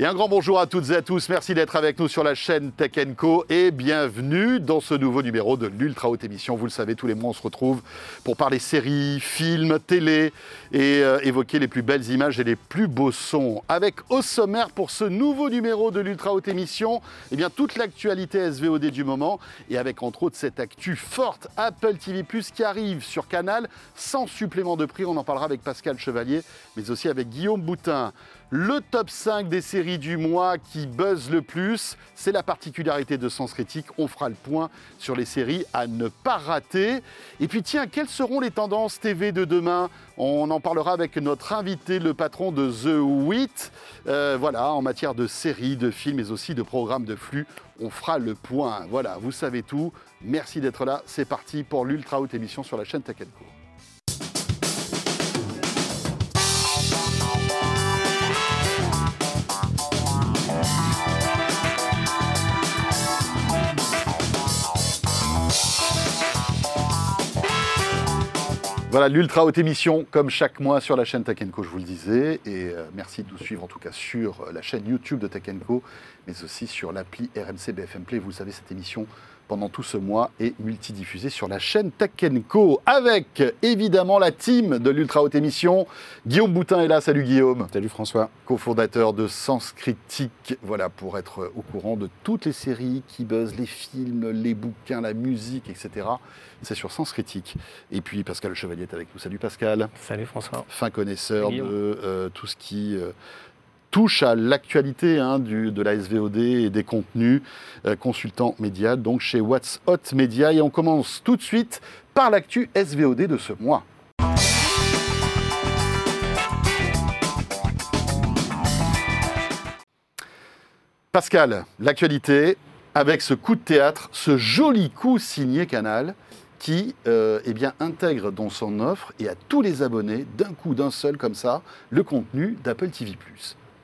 Et un grand bonjour à toutes et à tous. Merci d'être avec nous sur la chaîne Tech Co et bienvenue dans ce nouveau numéro de l'Ultra Haute Émission. Vous le savez, tous les mois, on se retrouve pour parler séries, films, télé et euh, évoquer les plus belles images et les plus beaux sons. Avec au sommaire pour ce nouveau numéro de l'Ultra Haute Émission, eh bien, toute l'actualité SVOD du moment et avec entre autres cette actu forte Apple TV Plus qui arrive sur Canal sans supplément de prix. On en parlera avec Pascal Chevalier, mais aussi avec Guillaume Boutin. Le top 5 des séries du mois qui buzz le plus, c'est la particularité de Sens Critique. On fera le point sur les séries à ne pas rater. Et puis tiens, quelles seront les tendances TV de demain? On en parlera avec notre invité, le patron de The Wit. Euh, voilà, en matière de séries, de films, mais aussi de programmes de flux. On fera le point. Voilà, vous savez tout. Merci d'être là. C'est parti pour l'Ultra Haute émission sur la chaîne Tech. Voilà l'ultra haute émission, comme chaque mois sur la chaîne Tech je vous le disais. Et euh, merci de nous suivre en tout cas sur euh, la chaîne YouTube de Tech mais aussi sur l'appli RMC BFM Play. Vous le savez, cette émission pendant tout ce mois est multidiffusée sur la chaîne Tech Co. Avec évidemment la team de l'ultra haute émission. Guillaume Boutin est là. Salut Guillaume. Salut François. Co-fondateur de Sens Critique. Voilà, pour être au courant de toutes les séries qui buzzent, les films, les bouquins, la musique, etc c'est sur Sens Critique. Et puis Pascal Le Chevalier est avec nous. Salut Pascal. Salut François. Fin connaisseur de euh, tout ce qui euh, touche à l'actualité hein, de la SVOD et des contenus, euh, consultant média, donc chez What's Hot Media. Et on commence tout de suite par l'actu SVOD de ce mois. Pascal, l'actualité avec ce coup de théâtre, ce joli coup signé Canal qui euh, eh bien, intègre dans son offre et à tous les abonnés, d'un coup, d'un seul comme ça, le contenu d'Apple TV ⁇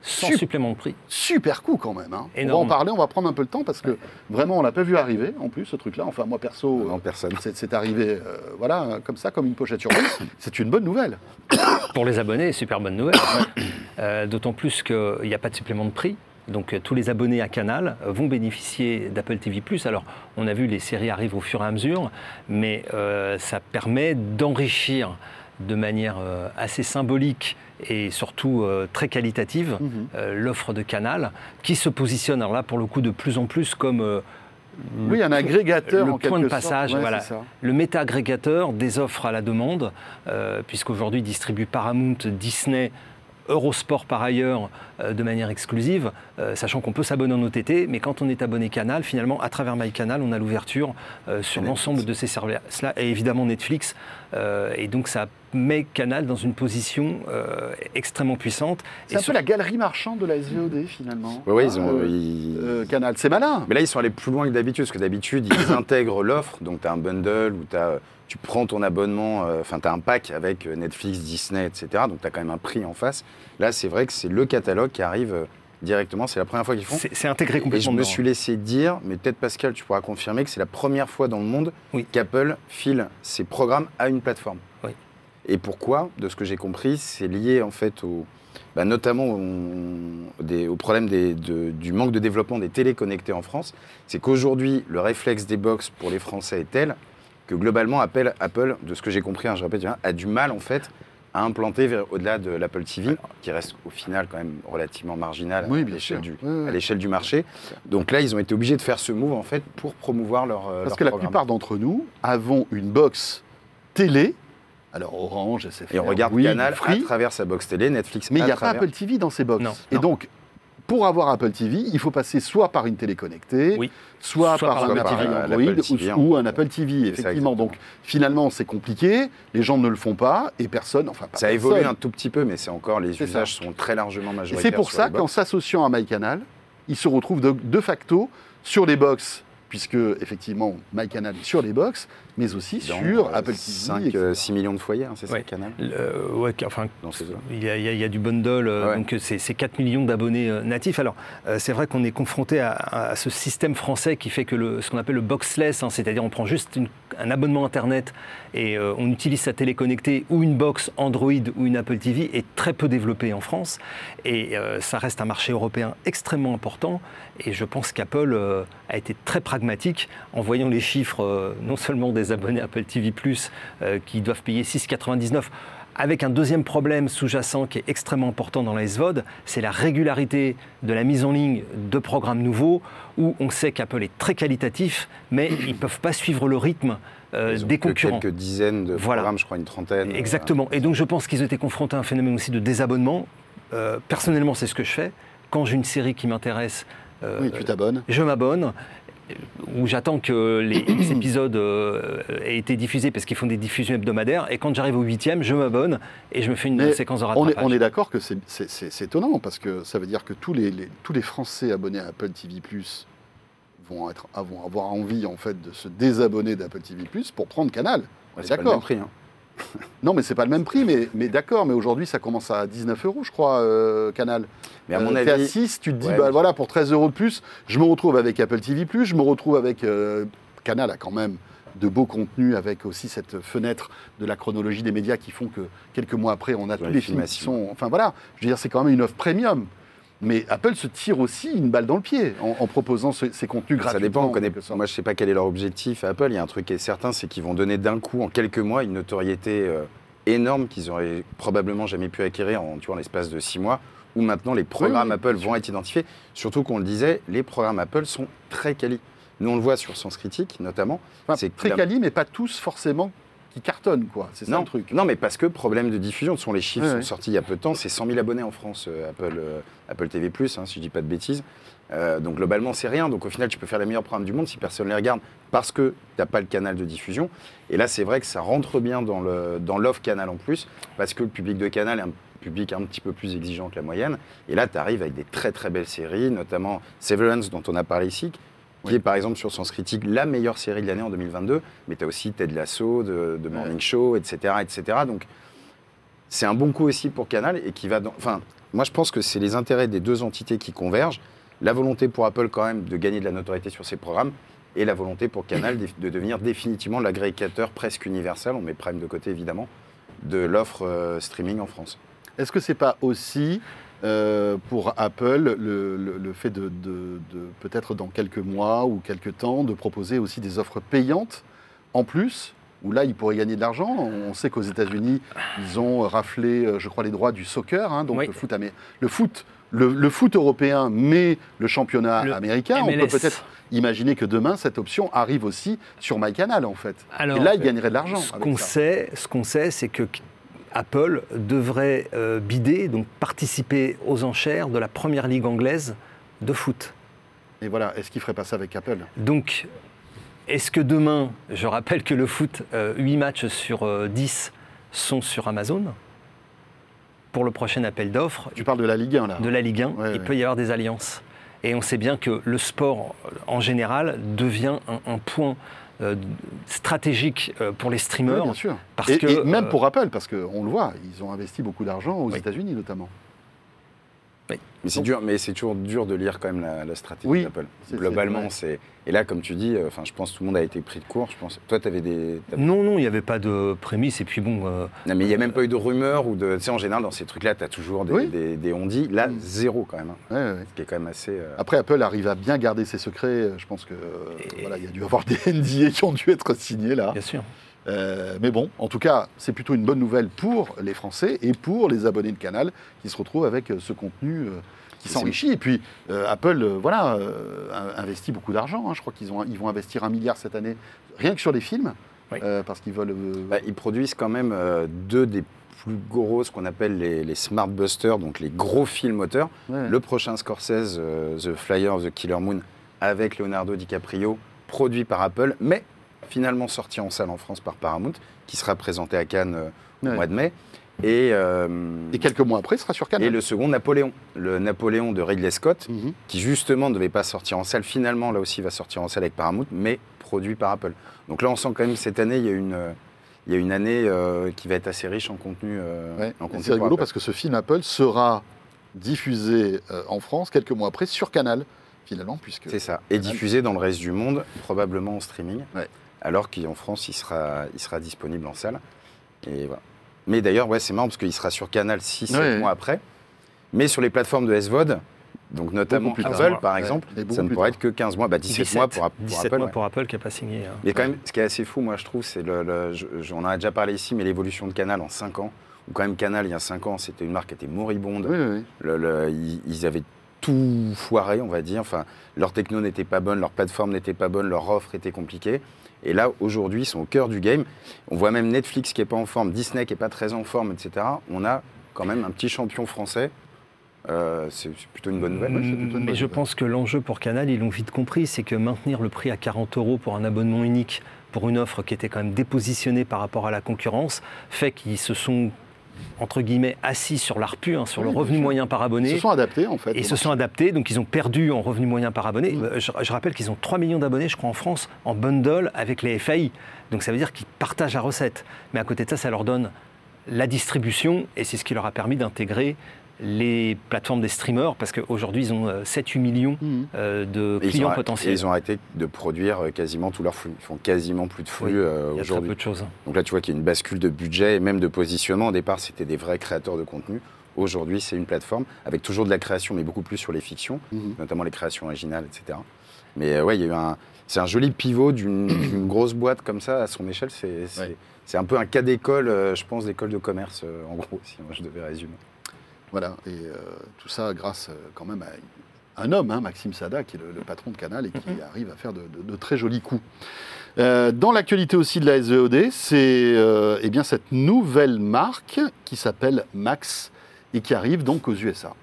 sans supplément de prix. Super coup quand même. Hein. On va en parler, on va prendre un peu le temps parce que vraiment on l'a pas vu arriver en plus ce truc-là. Enfin moi perso, en personne. C'est arrivé euh, voilà comme ça comme une pochette sur C'est une bonne nouvelle. Pour les abonnés, super bonne nouvelle. Euh, d'autant plus qu'il n'y a pas de supplément de prix. Donc euh, tous les abonnés à Canal euh, vont bénéficier d'Apple TV+. Alors on a vu les séries arrivent au fur et à mesure, mais euh, ça permet d'enrichir de manière assez symbolique et surtout très qualitative mhm. l'offre de Canal, qui se positionne alors là pour le coup de plus en plus comme oui, un agrégateur le en point de passage, voilà, le méta-agrégateur des offres à la demande, puisqu'aujourd'hui distribue Paramount, Disney, Eurosport par ailleurs euh, de manière exclusive, euh, sachant qu'on peut s'abonner en OTT, mais quand on est abonné Canal, finalement, à travers MyCanal, on a l'ouverture euh, sur l'ensemble de ces services-là, et évidemment Netflix. et donc ça met Canal dans une position extrêmement puissante. C'est un peu la galerie marchande de la SVOD finalement. Oui, ils ont. Canal, c'est malin. Mais là, ils sont allés plus loin que d'habitude, parce que d'habitude, ils intègrent l'offre, donc tu as un bundle ou tu as tu prends ton abonnement, euh, enfin, tu as un pack avec euh, Netflix, Disney, etc. Donc, tu as quand même un prix en face. Là, c'est vrai que c'est le catalogue qui arrive euh, directement. C'est la première fois qu'ils font. C'est intégré complètement. Et je me suis laissé dire, mais peut-être Pascal, tu pourras confirmer que c'est la première fois dans le monde qu'Apple file ses programmes à une plateforme. Oui. Et pourquoi? De ce que j'ai compris, c'est lié en fait au, bah, notamment au, problème du manque de développement des téléconnectés en France. C'est qu'aujourd'hui, le réflexe des box pour les Français est tel que globalement Apple, Apple de ce que j'ai compris, hein, je répète, a du mal en fait à implanter au-delà de l'Apple TV, qui reste au final quand même relativement marginal à l'échelle du, du, marché. Donc là, ils ont été obligés de faire ce move en fait pour promouvoir leur. Euh, Parce que la plupart d'entre nous avons une box télé. Alors Orange, SFR, et on regarde Canal à travers sa box télé, Netflix. Mais il n'y a pas Apple TV dans ces box. Et donc pour avoir Apple TV, il faut passer soit par une télé connectée, soit, par, un Apple TV Android ou, un Apple TV, effectivement. Donc finalement, c'est compliqué, les gens ne le font pas et personne, enfin Ça évolue un tout petit peu, mais c'est encore, les usages sont très largement majoritaires. C'est pour ça qu'en s'associant à MyCanal, ils se retrouvent de, facto sur les box puisque effectivement MyCanal est sur les box, mais aussi Dans, sur euh, Apple TV. 5, etc. euh, 6 millions de foyers, hein, c'est ça Ouais. le canal Euh, ouais, enfin, il y, a, il y du bundle, euh, Ouais. donc euh, c'est c'est 4 millions d'abonnés natifs. Alors, euh, c'est vrai qu'on est confronté à, à ce système français qui fait que le, ce qu'on appelle le boxless, hein, c'est-à-dire on prend juste une- un abonnement Internet et euh, on utilise sa télé connectée ou une box Android ou une Apple TV, est très peu développé en France. Et euh, ça reste un marché européen extrêmement important. Et je pense qu'Apple euh, a été très pragmatique en voyant les chiffres, euh, non seulement des abonnés Apple TV, euh, qui doivent payer 6,99 avec un deuxième problème sous-jacent qui est extrêmement important dans la SVOD, c'est la régularité de la mise en ligne de programmes nouveaux, où on sait qu'Apple est très qualitatif, mais ils ne peuvent pas suivre le rythme euh, Ils ont des que concurrents. quelques dizaines de Voilà. programmes, je crois une trentaine. Exactement. Et donc je pense qu'ils ont été confrontés à un phénomène aussi de désabonnement. Euh, personnellement, c'est ce que je fais. Quand j'ai une série qui m'intéresse, euh, Oui, tu t'abonnes. je m'abonne, ou j'attends que les X épisodes euh, aient été diffusés parce qu'ils font des diffusions hebdomadaires. Et quand j'arrive au huitième, je m'abonne et je me fais une Mais séquence de On rattrapage. est, on est d'accord que c'est- étonnant parce que ça veut dire que tous les, les- tous les Français abonnés à Apple TV vont, être, vont avoir envie en fait de se désabonner d'Apple TV pour prendre Canal. On Ouais, est c'est d'accord. hein. Non, mais c'est pas le même prix, mais, mais d'accord. Mais aujourd'hui, ça commence à 19 euros, je crois, euh, Canal. Mais à mon Euh, à avis, 6, tu te dis, Ouais, bah voilà, pour 13 euros de plus, je me retrouve avec Apple TV, je me retrouve avec. euh, Canal a quand même de beaux contenus, avec aussi cette fenêtre de la chronologie des médias qui font que quelques mois après, on a tous les films qui sont. Enfin voilà, je veux dire, c'est quand même une offre premium. Mais Apple se tire aussi une balle dans le pied en, en proposant ce- ces contenus gratuits. Ça dépend, on connaît, moi je sais pas quel est leur objectif à Apple, il y a un truc qui est certain, c'est qu'ils vont donner d'un coup, en quelques mois, une notoriété euh, énorme qu'ils auraient probablement jamais pu acquérir en, tu vois, en l'espace de six mois, où maintenant les programmes oui, Apple vont être identifiés. Surtout qu'on le disait, les programmes Apple sont très quali. Nous on le voit sur Sens Critique notamment. Enfin, c'est très quali, mais pas tous forcément qui cartonnent, quoi. C'est ça non, le truc. non, mais parce que problème de diffusion, ce sont les chiffres Ouais, sont sortis il y a peu de temps, c'est 100 000 abonnés en France, euh, Apple, euh, Apple TV+, hein, si je dis pas de bêtises. Euh, donc globalement, c'est rien. Donc au final, tu peux faire les meilleurs programmes du monde si personne ne les regarde parce que tu n'as pas le canal de diffusion. Et là, c'est vrai que ça rentre bien dans le dans l'offre canal en plus parce que le public de canal est un public un petit peu plus exigeant que la moyenne. Et là, tu arrives avec des très très belles séries, notamment Severance dont on a parlé ici, qui est par exemple sur Sens Critique la meilleure série de l'année en 2022. Mais tu as aussi Ted Lasso, de, de Morning Show, etc., etc. Donc c'est un bon coup aussi pour Canal et qui va dans. Enfin, moi je pense que c'est les intérêts des deux entités qui convergent. La volonté pour Apple quand même de gagner de la notoriété sur ses programmes et la volonté pour Canal de de devenir définitivement l'agrégateur presque universel, on met Prime de côté évidemment, de l'offre euh, streaming en France. Est-ce que c'est pas aussi euh, pour Apple le, le- le fait de, de- de- peut-être dans quelques mois ou quelques temps de proposer aussi des offres payantes en plus où là ils pourraient gagner de l'argent On sait qu'aux États-Unis ils ont raflé, euh, je crois, les droits du soccer, hein, donc Oui. le foot, le foot. Le, le foot européen, mais le championnat Le américain, on peut peut-être imaginer que demain cette option arrive aussi sur MyCanal en fait. Alors, Et là, ils gagneraient de l'argent. Ce qu'on sait, ce qu'on sait, c'est que Apple devrait euh, bider, donc participer aux enchères de la première ligue anglaise de foot. Et voilà, est-ce qu'ils feraient pas ça avec Apple? Donc, est-ce que demain, je rappelle que le foot, euh, 8 matchs sur euh, 10 sont sur Amazon Pour le prochain appel d'offres Tu parles de la Ligue 1 là. de la Ligue 1, Ouais, il ouais. peut y avoir des alliances. Et on sait bien que le sport, euh, en général, devient un, un point euh, stratégique euh, pour les Oui, streamers. bien sûr. parce et, que, et même euh, pour Apple, parce qu'on le voit, ils ont investi beaucoup d'argent aux Oui. États-Unis notamment. Mais c'est dur, mais c'est toujours dur de lire quand même la, la stratégie Oui, d'Apple. Globalement, c'est. Et là, comme tu dis, euh, enfin, je pense que tout le monde a été pris de court. Je pense. Toi, tu avais des. Non, non, il n'y avait pas de prémisse. Et puis bon, euh, Non, mais il n'y a même pas eu de rumeurs ou de. Tu sais, en général, dans ces trucs-là, tu as toujours des, Oui. des, des on-dit. Là, Mm. zéro quand même. hein. Ouais, ouais. Ce qui est quand même assez. euh, Après, Apple arrive à bien garder ses secrets. Je pense que euh, Et- voilà, il y a dû avoir des NDA qui ont dû être signés là. bien sûr. Euh, mais bon, en tout cas, c'est plutôt une bonne nouvelle pour les Français et pour les abonnés de Canal qui se retrouvent avec euh, ce contenu euh, qui s'enrichit. Et puis, euh, Apple, euh, voilà, euh, investit beaucoup d'argent. hein. Je crois qu'ils ont, ils vont investir un milliard cette année, rien que sur les films, Oui. parce qu'ils veulent. bah, ils produisent quand même deux des plus gros, ce qu'on appelle les, les Smart Busters, donc les gros films moteurs. ouais. Le prochain Scorsese, The Flyer of the Killer Moon, avec Leonardo DiCaprio, produit par Apple, mais finalement sorti en salle en France par Paramount, qui sera présenté à Cannes euh, au Ouais. mois de mai. Et, euh, Et quelques mois après, il sera sur Canal. et le second, Napoléon. Le Napoléon de Ridley Scott, Mhm. qui justement ne devait pas sortir en salle. Finalement, là aussi, va sortir en salle avec Paramount, mais produit par Apple. Donc là, on sent quand même cette année, il y a une, il y a une année euh, qui va être assez riche en contenu. euh, Ouais. en contenu C'est rigolo Apple. parce que ce film Apple sera diffusé en France quelques mois après sur Canal, finalement, puisque C'est ça. Et Canal. diffusé dans le reste du monde, probablement en streaming. Ouais. Alors qu'en France, il sera, il sera disponible en salle. Et voilà. Mais d'ailleurs, ouais, c'est marrant parce qu'il sera sur Canal 6 Ouais, ouais. mois après. Mais sur les plateformes de SVOD, donc notamment plus tard. Apple par Ouais, exemple, ça ne pourrait tard. être que 15 mois. Bah, 17, mois pour, pour 17 Apple. mois pour Apple qui n'a pas signé. hein. Mais quand même, ce qui est assez fou, moi, je trouve, c'est le, le- je- je- on en a déjà parlé ici, mais l'évolution de Canal en 5 ans. Ou quand même Canal, il y a 5 ans, c'était une marque qui était moribonde. Oui, oui, oui. Le- le- ils, ils avaient tout foiré, on va dire. Enfin, leur techno n'était pas bonne, leur plateforme n'était pas bonne, leur offre était compliquée. Et là, aujourd'hui, ils sont au cœur du game. On voit même Netflix qui n'est pas en forme, Disney qui n'est pas très en forme, etc. On a quand même un petit champion français. Euh, c'est plutôt une bonne nouvelle. Ouais, c'est plutôt une bonne Mais je nouvelle. pense que l'enjeu pour Canal, ils l'ont vite compris, c'est que maintenir le prix à 40 euros pour un abonnement unique, pour une offre qui était quand même dépositionnée par rapport à la concurrence, fait qu'ils se sont, entre guillemets, assis sur l'ARPU, hein, sur Oui, le revenu moyen par Ils abonné. se sont adaptés, en fait. Et ils se sont adaptés, donc ils ont perdu en revenu moyen par abonné. Mm. Euh, Je, je rappelle qu'ils ont 3 millions d'abonnés, je crois, en France, en bundle avec les FAI. Donc ça veut dire qu'ils partagent la recette. Mais à côté de ça, ça leur donne la distribution, et c'est ce qui leur a permis d'intégrer les plateformes des streamers, parce qu'aujourd'hui, ils ont euh, 7-8 millions Mhm. euh, de Et ils, clients potentiels. ils ont arrêté de produire euh, quasiment tout leur flux. Ils font quasiment plus de flux Oui, euh, Il y a très aujourd'hui. peu de choses. Donc là, tu vois qu'il y a une bascule de budget et même de positionnement. Au départ, c'était des vrais créateurs de contenu. Aujourd'hui, c'est une plateforme avec toujours de la création, mais beaucoup plus sur les fictions, Mhm. notamment les créations originales, etc. Mais euh, ouais, il y a eu un. C'est un joli pivot d'une grosse boîte comme ça à son échelle. C'est Ouais. un peu un cas d'école, euh, je pense, d'école de commerce, euh, en gros, si moi je devais résumer. Voilà, et euh, tout ça grâce euh, quand même à un homme, hein, Maxime Sada, qui est le, le patron de Canal et qui Mhm. arrive à faire de, de- de très jolis coups. Euh, dans l'actualité aussi de la SVOD, c'est euh, eh bien cette nouvelle marque qui s'appelle Max et qui arrive donc aux USA.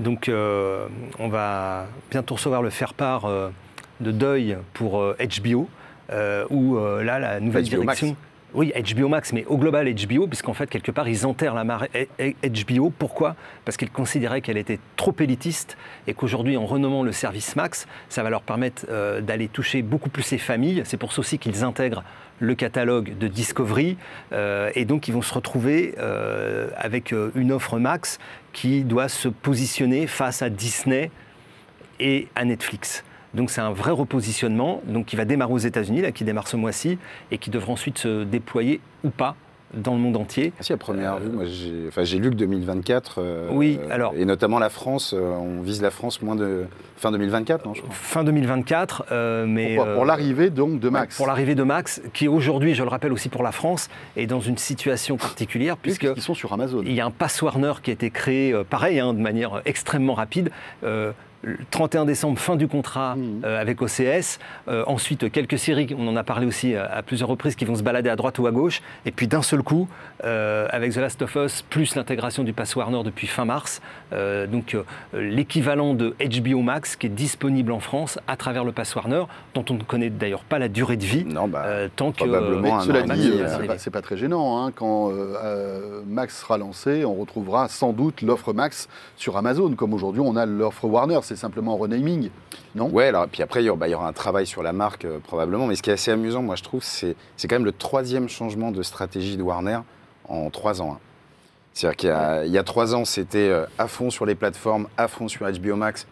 Donc on va bientôt recevoir le faire-part de deuil pour HBO, où là, la nouvelle HBO Max. Oui, HBO Max, mais au global HBO, puisqu'en fait, quelque part, ils enterrent la marque HBO. Pourquoi? Parce qu'ils considéraient qu'elle était trop élitiste et qu'aujourd'hui, en renommant le service Max, ça va leur permettre euh, d'aller toucher beaucoup plus les familles. C'est pour ça aussi qu'ils intègrent le catalogue de Discovery. euh, et donc, ils vont se retrouver euh, avec une offre Max qui doit se positionner face à Disney et à Netflix. Donc c'est un vrai repositionnement donc qui va démarrer aux États-Unis, là, qui démarre ce mois-ci, et qui devra ensuite se déployer ou pas dans le monde entier. Ah si, à première vue, moi j'ai enfin, j'ai lu que 2024. euh, Oui, alors- Et notamment la France, euh, on vise la France moins de. fin 2024, non, je crois. Fin 2024, euh, mais Pourquoi? Pour l'arrivée donc de Max. pour l'arrivée de Max, qui aujourd'hui, je le rappelle aussi pour la France, est dans une situation particulière puisque Puisqu'ils sont sur Amazon. Il y a un pass Warner qui a été créé, pareil, hein, de manière extrêmement rapide. Le 31 décembre, fin du contrat Mhm. euh, avec OCS. Euh, ensuite, quelques séries, on en a parlé aussi euh, à plusieurs reprises, qui vont se balader à droite ou à gauche. Et puis d'un seul coup, euh, avec The Last of Us, plus l'intégration du pass Warner depuis fin mars, euh, donc euh, l'équivalent de HBO Max qui est disponible en France à travers le pass Warner, dont on ne connaît d'ailleurs pas la durée de vie. Non, bah, euh, tant que probablement Mais un cela c'est pas, c'est pas très gênant. hein. Quand euh, euh, Max sera lancé, on retrouvera sans doute l'offre Max sur Amazon, comme aujourd'hui on a l'offre Warner. C'est simplement un renaming, non? Ouais, alors, puis après, il y, aura, bah, il y aura un travail sur la marque, euh, probablement. Mais ce qui est assez amusant, moi, je trouve, c'est c'est quand même le troisième changement de stratégie de Warner en trois ans. hein. C'est-à-dire qu'il y a, il y a trois ans, c'était euh, à fond sur les plateformes, à fond sur HBO Max.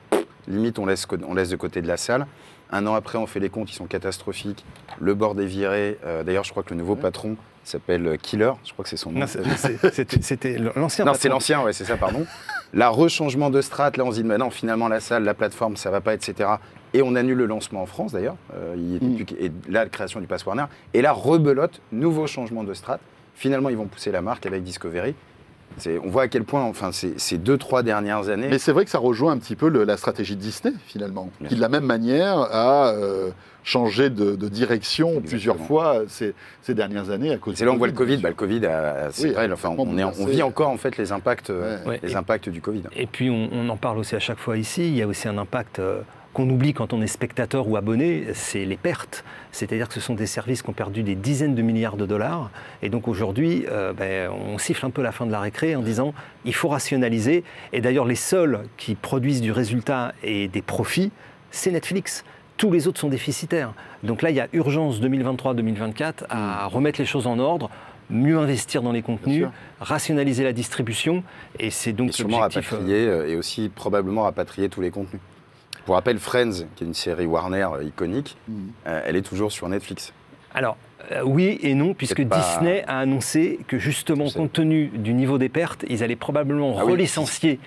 Limite, on laisse, co- on laisse de côté de la salle. Un an après, on fait les comptes, ils sont catastrophiques. Le board est viré. Euh, D'ailleurs, je crois que le nouveau patron s'appelle euh, Killer. Je crois que c'est son nom. Non, c'est- c'est- c'était c'était l'ancien. Non, patron. c'est l'ancien, ouais, c'est ça, pardon. La rechangement de strat, là, on se dit, mais non, finalement, la salle, la plateforme, ça va pas, etc. Et on annule le lancement en France, d'ailleurs. Euh, il était Mm. plus et là, la création du Pass Warner. Et là, rebelote, nouveau changement de strat. Finalement, ils vont pousser la marque avec Discovery. On voit à quel point, enfin, ces, ces deux, trois dernières années, Mais c'est vrai que ça rejoint un petit peu le- la stratégie de Disney, finalement, Bien qui de la même manière a euh, changé de, de direction Exactement. plusieurs fois ces, ces dernières années à cause c'est là où on voit le Covid, Bah, le Covid, a- c'est Oui, vrai, enfin, on, est, vit encore, en fait, les impacts, euh. Ouais, les et- impacts du Covid. Et puis on, on en parle aussi à chaque fois ici, il y a aussi un impact euh, qu'on oublie quand on est spectateur ou abonné, c'est les pertes. C'est-à-dire que ce sont des services qui ont perdu des dizaines de milliards de dollars. Et donc aujourd'hui, euh, ben, on siffle un peu la fin de la récré en disant il faut rationaliser. Et d'ailleurs, les seuls qui produisent du résultat et des profits, c'est Netflix tous les autres sont déficitaires. Donc là, il y a urgence 2023-2024 à hmm. remettre les choses en ordre, mieux investir dans les contenus, rationaliser la distribution, et c'est donc et sûrement rapatrier euh, et aussi probablement rapatrier tous les contenus. Pour rappel, Friends, qui est une série Warner euh, iconique, mm. euh, elle est toujours sur Netflix. Alors, oui et non, puisque Disney a annoncé que justement, compte tenu du niveau des pertes, ils allaient probablement ah relicencier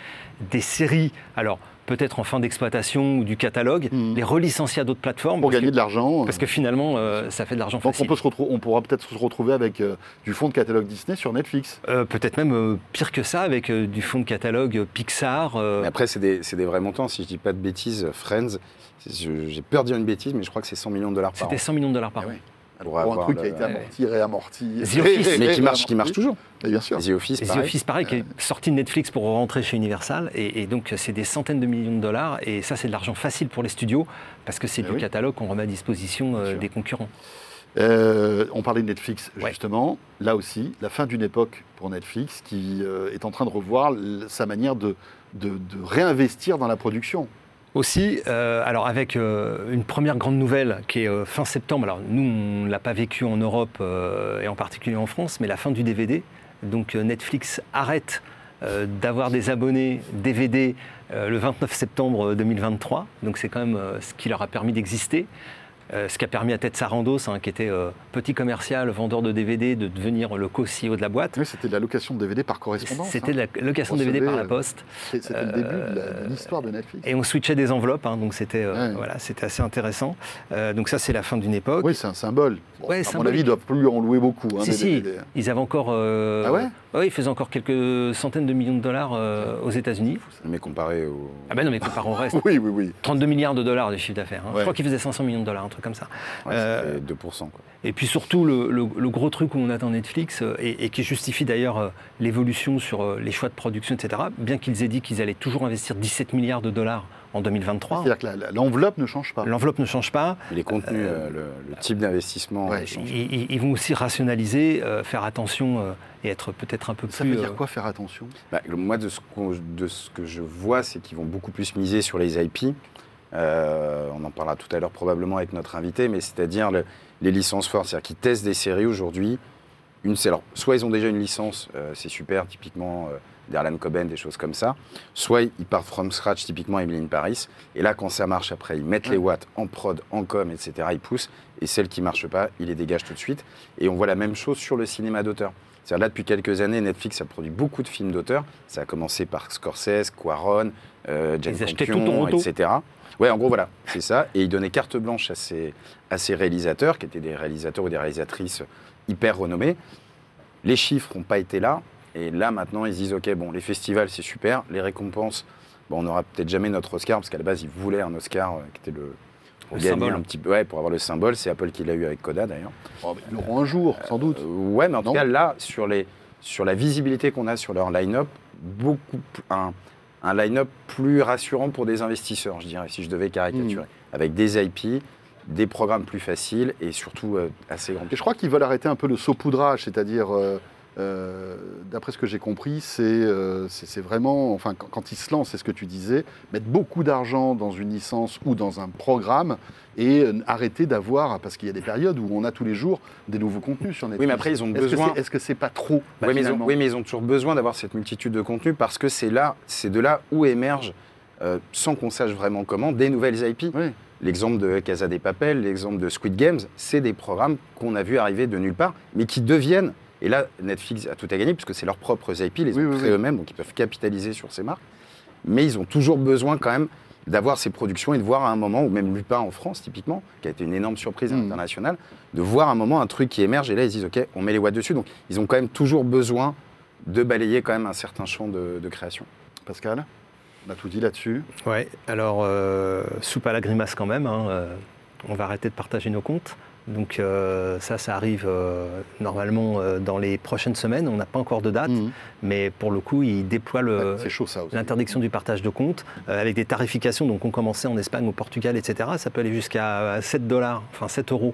des séries. Alors, peut-être en fin d'exploitation ou du catalogue, hmm. les relicencier à d'autres plateformes. Pour gagner de l'argent. Parce que finalement, euh, ça fait de l'argent facile. On, peut se on pourra peut-être se retrouver avec euh, du fonds de catalogue Disney sur Netflix. Euh, peut-être même pire que ça, avec du fonds de catalogue Pixar. après, c'est des, des, vrais montants. Si je dis pas de bêtises, Friends, j'ai peur de dire une bêtise, mais je crois que c'est 100 millions de dollars par an. C'était 100 millions de dollars par eh an. Pour, un truc qui a été amorti, réamorti. Mais qui marche, qui marche toujours. bien sûr. The Office, pareil. The Office, pareil, qui est sorti de Netflix pour rentrer chez Universal. Et, donc, c'est des centaines de millions de dollars. Et ça, c'est de l'argent facile pour les studios, parce que c'est eh du catalogue qu'on remet à disposition euh, des concurrents. Euh, on parlait de Netflix, justement. Là aussi, la fin d'une époque pour Netflix qui euh, est en train de revoir sa manière de, de réinvestir dans la production. Aussi, euh, alors avec euh, une première grande nouvelle qui est euh, fin septembre. Alors nous, on ne l'a pas vécu en Europe et en particulier en France, mais la fin du DVD. Donc Netflix arrête d'avoir des abonnés DVD le 29 septembre 2023. Donc c'est quand même ce qui leur a permis d'exister. Euh, ce qui a permis à Ted Sarandos, hein, qui était euh, petit commercial, vendeur de DVD, de devenir le co-CEO de la boîte. Oui, c'était de la location de DVD par correspondance. C'était de hein. la location de DVD par la poste. C'était le début de l'histoire de Netflix. Et on switchait des enveloppes, hein, donc c'était euh, voilà, c'était assez intéressant. donc ça, c'est la fin d'une époque. Oui, c'est un symbole. à mon avis, ils ne doivent plus en louer beaucoup. si, si, ils avaient encore... ah ouais? oui, ils faisaient encore quelques centaines de millions de dollars aux États-Unis. Mais comparé au. Ah ben non, mais comparé au reste. oui, oui, oui. 32 milliards de dollars de chiffre d'affaires. Je crois qu'ils faisaient 500 millions de dollars, comme ça. Ouais, euh, 2%. Quoi. Et puis surtout, le, gros truc où on attend Netflix, euh, et, qui justifie d'ailleurs euh, l'évolution sur les choix de production, etc., bien qu'ils aient dit qu'ils allaient toujours investir 17 milliards de dollars en 2023. C'est-à-dire que l'enveloppe ne change pas. L'enveloppe ne change pas. Les contenus, le, type d'investissement. Ils, vont aussi rationaliser, faire attention et être peut-être un peu plus... Ça veut dire quoi faire attention? Bah, Moi, de ce, de ce, que je vois, c'est qu'ils vont beaucoup plus miser sur les IP. Euh, on en parlera tout à l'heure probablement avec notre invité, mais c'est-à-dire les licences fortes, c'est-à-dire qu'ils testent des séries aujourd'hui. Une, alors, soit ils ont déjà une licence, euh, c'est super, typiquement euh, d'Erlan Coben, des choses comme ça. Soit ils partent from scratch, typiquement Emily Paris. Et là, quand ça marche, après, ils mettent les watts en prod, en com, etc. Ils poussent. Et celles qui ne marchent pas, ils les dégagent tout de suite. Et on voit la même chose sur le cinéma d'auteur. C'est-à-dire là, depuis quelques années, Netflix a produit beaucoup de films d'auteur. Ça a commencé par Scorsese, Quaron, euh, James Campion, etc. Ouais, en gros, voilà, c'est ça. Et il donnait carte blanche à ces, à réalisateurs, qui étaient des réalisateurs ou des réalisatrices hyper renommés. Les chiffres n'ont pas été là. Et là, maintenant, ils disent, OK, bon, les festivals, c'est super. Les récompenses, bon, on n'aura peut-être jamais notre Oscar, parce qu'à la base, ils voulaient un Oscar euh, qui était le, pour gagner un petit peu, ouais, pour avoir le symbole. C'est Apple qui l'a eu avec Coda d'ailleurs. Oh, ils l'auront un jour, sans doute. Euh, ouais, mais en tout cas là, sur, les, sur la visibilité qu'on a sur leur line-up, beaucoup un, un line-up plus rassurant pour des investisseurs, je dirais, si je devais caricaturer. Hmm. Avec des IP, des programmes plus faciles et surtout euh, assez grands. Et je crois qu'ils veulent arrêter un peu le saupoudrage, c'est-à-dire, euh, d'après ce que j'ai compris, c'est vraiment, enfin, quand, quand, ils se lancent, c'est ce que tu disais, mettre beaucoup d'argent dans une licence ou dans un programme et euh, arrêter d'avoir, parce qu'il y a des périodes où on a tous les jours des nouveaux contenus sur Netflix. Oui, mais après, ils ont besoin. Est-ce que c'est pas trop bah, oui, mais ils ont, oui, mais ils ont toujours besoin d'avoir cette multitude de contenus parce que c'est là, c'est de là où émergent, euh, sans qu'on sache vraiment comment, des nouvelles IP. L'exemple de Casa des Papel, l'exemple de Squid Games, c'est des programmes qu'on a vu arriver de nulle part, mais qui deviennent. Et là, Netflix a tout à gagner puisque c'est leurs propres IP, les ont créés eux-mêmes, donc ils peuvent capitaliser sur ces marques. Mais ils ont toujours besoin quand même d'avoir ces productions et de voir à un moment, ou même Lupin en France typiquement, qui a été une énorme surprise mm. internationale, de voir à un moment un truc qui émerge et là ils disent ok, on met les watts dessus. Donc ils ont quand même toujours besoin de balayer quand même un certain champ de, création. Pascal on a tout dit là-dessus. Ouais, alors euh, soupe à la grimace quand même. Hein, euh, on va arrêter de partager nos comptes. Donc euh, ça, ça arrive euh, normalement euh, dans les prochaines semaines. On n'a pas encore de date, Mhm. mais pour le coup, ils déploient l'interdiction du partage de comptes avec des tarifications. Donc on commençait en Espagne, au Portugal, etc. Ça peut aller jusqu'à 7 dollars, enfin 7 euros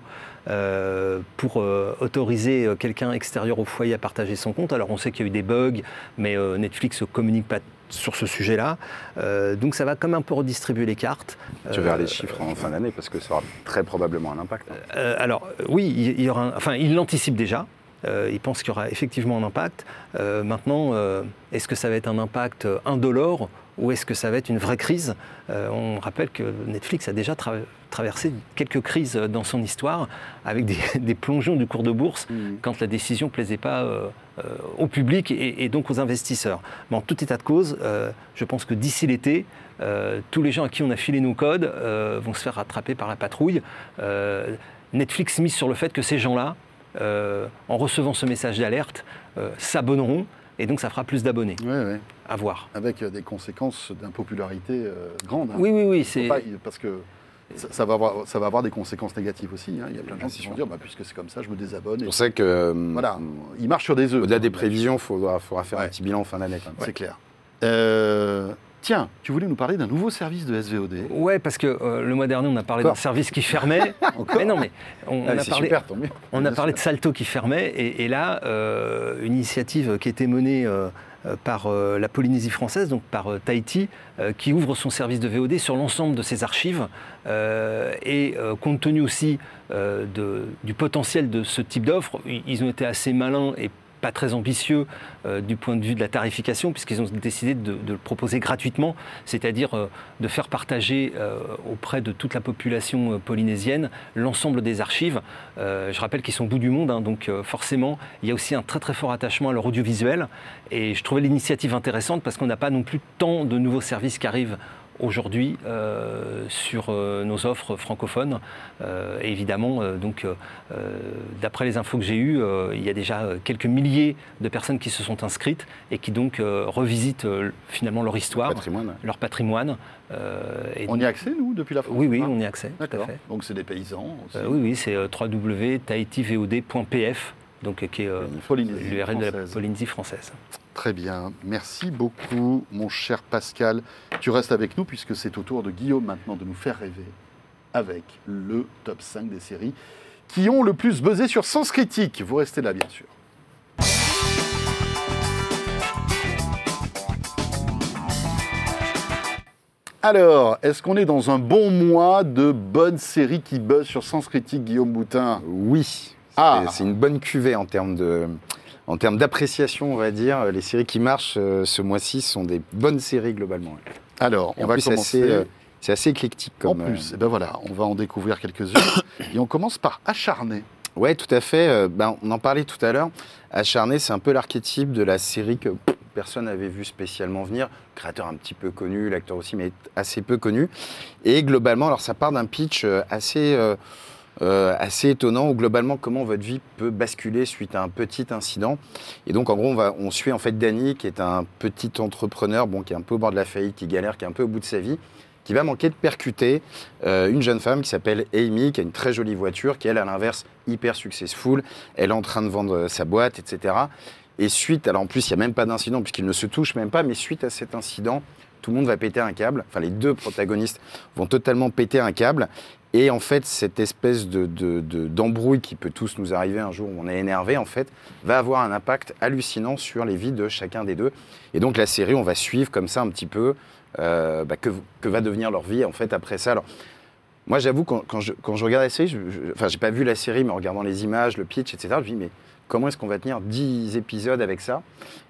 pour euh, autoriser euh, quelqu'un extérieur au foyer à partager son compte. Alors on sait qu'il y a eu des bugs, mais euh, Netflix ne communique pas sur ce sujet-là. Euh, donc ça va quand même un peu redistribuer les cartes. Tu Euh, verras les chiffres en fin d'année parce que ça aura très probablement un impact. euh, alors euh, oui, il il y aura, un- enfin, il l'anticipe déjà. Euh, il pense qu'il y aura effectivement un impact. Euh, maintenant, euh, est-ce que ça va être un impact euh, indolore ou est-ce que ça va être une vraie crise? Euh, On rappelle que Netflix a déjà tra- traversé quelques crises dans son histoire avec des, des plongeons du cours de bourse Mhm. quand la décision ne plaisait pas euh, euh, au public et, et donc aux investisseurs. Mais en tout état de cause, euh, je pense que d'ici l'été, tous les gens à qui on a filé nos codes vont se faire rattraper par la patrouille. Netflix mise sur le fait que ces gens-là, en recevant ce message d'alerte, s'abonneront et donc ça fera plus d'abonnés. Ouais, ouais. À voir. Avec euh, des conséquences d'impopularité euh, grandes. hein. Oui, oui, oui. C'est... pas- parce que ça, ça va avoir, ça va avoir des conséquences négatives aussi. hein. Il y a plein de gens qui vont dire bah, puisque c'est comme ça, je me désabonne. Pour ça que, euh, voilà, il marche sur des œufs. au-delà des prévisions, il faudra, faudra faire Ouais. un petit bilan en fin d'année. quand même. C'est clair. Euh, tiens, tu voulais nous parler d'un nouveau service de SVOD. Ouais, parce que euh, le mois dernier, on a parlé d'un service qui fermait. mais non, mais on, on Ah, a parlé, super. On a parlé de Salto qui fermait, et, et là, euh, une initiative qui a été menée euh, par la Polynésie française, donc par Tahiti, qui ouvre son service de VOD sur l'ensemble de ses archives. Et compte tenu aussi de- du potentiel de ce type d'offre, ils ont été assez malins et pas très ambitieux euh, du point de vue de la tarification, puisqu'ils ont décidé de, le proposer gratuitement, c'est-à-dire euh, de faire partager euh, auprès de toute la population polynésienne l'ensemble des archives. Je rappelle qu'ils sont au bout du monde, hein, donc forcément, il y a aussi un très très fort attachement à leur audiovisuel. Et je trouvais l'initiative intéressante parce qu'on n'a pas non plus tant de nouveaux services qui arrivent aujourd'hui euh, sur euh, nos offres francophones. Euh, et évidemment, donc, d'après les infos que j'ai eues, il y a déjà quelques milliers de personnes qui se sont inscrites et qui donc revisitent finalement leur histoire, Patrimoine. leur patrimoine. et On y a accès, nous, depuis la France oui, oui, on y a accès, tout à D'accord. fait. Donc c'est des paysans aussi. Oui, oui, c'est www.tahitiVOD.pf, donc euh, qui est euh, l'URL de la française. Polynésie française. Très bien. Merci beaucoup, mon cher Pascal. Tu restes avec nous puisque c'est au tour de Guillaume maintenant de nous faire rêver avec le top 5 des séries qui ont le plus buzzé sur Sens Critique. Vous restez là, bien sûr. Alors, est-ce qu'on est dans un bon mois de bonnes séries qui buzzent sur Sens Critique, Guillaume Boutin? Oui. Ah. C'est- une bonne cuvée en termes de. En termes d'appréciation, on va dire, les séries qui marchent euh, ce mois-ci sont des bonnes séries globalement. Alors, Et on en va plus, c'est commencer. assez, euh, c'est assez éclectique en plus, euh, eh ben voilà, on va en découvrir quelques-unes. Et on commence par Acharné. Ouais, tout à fait. Ben, on en parlait tout à l'heure. Acharné, c'est un peu l'archétype de la série que pff, personne n'avait vu spécialement venir. Créateur un petit peu connu, l'acteur aussi, mais assez peu connu. Et globalement, alors ça part d'un pitch assez, euh, assez étonnant où globalement, comment votre vie peut basculer suite à un petit incident. Et donc, en gros, on, va, suit en fait Danny, qui est un petit entrepreneur, bon, qui est un peu au bord de la faillite, qui galère, qui est un peu au bout de sa vie qui va manquer de percuter euh, une jeune femme qui s'appelle Amy, qui a une très jolie voiture, qui elle, à l'inverse, hyper successful. Elle est en train de vendre euh, sa boîte, etc. Et suite, alors en plus, il n'y a même pas d'incident, puisqu'ils ne se touchent même pas, mais suite à cet incident, tout le monde va péter un câble. Enfin, les deux protagonistes vont totalement péter un câble. Et en fait, cette espèce de, de- d'embrouille qui peut tous nous arriver un jour où on est énervé, en fait, va avoir un impact hallucinant sur les vies de chacun des deux. Et donc, la série, on va suivre comme ça un petit peu euh, bah, que, va devenir leur vie en fait après ça. Alors, moi, j'avoue, quand, je, regarde la série, je, je- enfin, pas vu la série, mais en regardant les images, le pitch, etc., je me dis, mais comment est-ce qu'on va tenir 10 épisodes avec ça?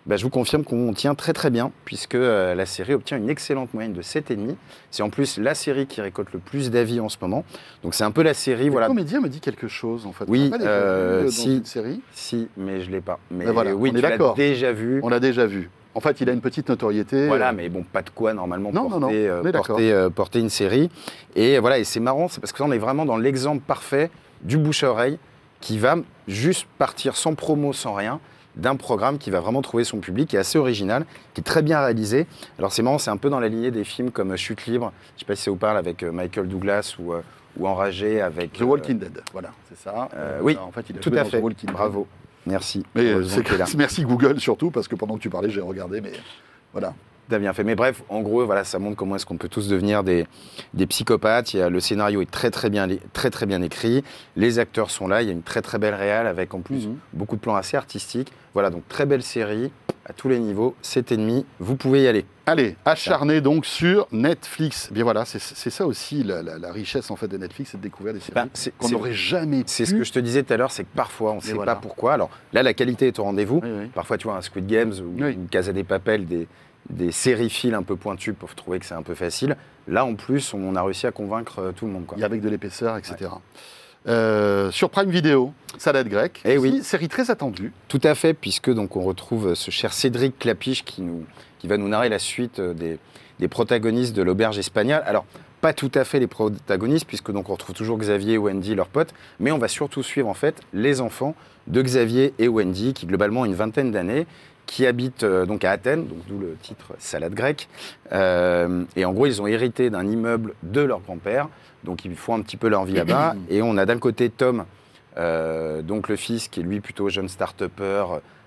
Bah, Je vous confirme qu'on tient très très bien, puisque euh, la série obtient une excellente moyenne de 7,5. C'est en plus la série qui récolte le plus d'avis en ce moment. Donc, c'est un peu la série, Le voilà. comédien me dit quelque chose, en fait. Oui, pas euh, dans si. une série. Si, mais je l'ai pas. Mais Ben voilà, oui, on est tu l'as déjà vu. On l'a déjà vu. En fait, il a une petite notoriété. Voilà, euh, mais bon, pas de quoi normalement Non, porter, non, euh, euh, une série. Et voilà, et c'est marrant, c'est parce que là, on est vraiment dans l'exemple parfait du bouche à oreille qui va juste partir sans promo, sans rien, d'un programme qui va vraiment trouver son public, qui est assez original, qui est très bien réalisé. Alors c'est marrant, c'est un peu dans la lignée des films comme Chute libre, je ne sais pas si ça vous parle, avec euh, Michael Douglas ou, euh, ou Enragé avec... The Walking Dead, voilà, c'est ça. Euh, oui, en fait, il a tout à fait. Bravo. Merci. Mais euh, merci Google surtout, parce que pendant que tu parlais, j'ai regardé, mais voilà. T'as bien fait. Mais bref, en gros, voilà, ça montre comment est-ce qu'on peut tous devenir des, des psychopathes. Il y a, le scénario est très très, bien, très très bien écrit. Les acteurs sont là. Il y a une très très belle réal avec en plus Mhm. beaucoup de plans assez artistiques. Voilà, donc très belle série à tous les niveaux. C'est ennemi. Vous pouvez y aller. Allez, acharné donc sur Netflix. Bien voilà, c'est c'est ça aussi la, la- la richesse en fait de Netflix, c'est de découvrir des séries c'est- qu'on c'est- n'aurait jamais C'est pu. ce que je te disais tout à l'heure, c'est que parfois on ne sait voilà. pas pourquoi. Alors là, la qualité est au rendez-vous. Oui, oui. Parfois, tu vois, un Squid Games ou Oui. une Casa des Papel, des, des séries fil un peu pointues peuvent trouver que c'est un peu facile. Là, en plus, on a réussi à convaincre euh, tout le monde. Quoi. Et avec de l'épaisseur, etc. Euh, sur Prime Video, Salade grecque. Eh Aussi, oui. Série très attendue. Tout à fait, puisque donc on retrouve ce cher Cédric Clapiche qui, nous, qui va nous narrer la suite euh, des, des protagonistes de l'auberge espagnole. Alors, pas tout à fait les protagonistes, puisque donc on retrouve toujours Xavier et Wendy, leurs potes, mais on va surtout suivre en fait les enfants de Xavier et Wendy, qui globalement ont une vingtaine d'années, qui habitent euh, donc à Athènes, donc d'où le titre Salade grecque. Euh, et en gros, ils ont hérité d'un immeuble de leur grand-père, donc ils font un petit peu leur vie là-bas. et on a d'un côté Tom, euh, donc le fils qui est lui plutôt jeune start-upper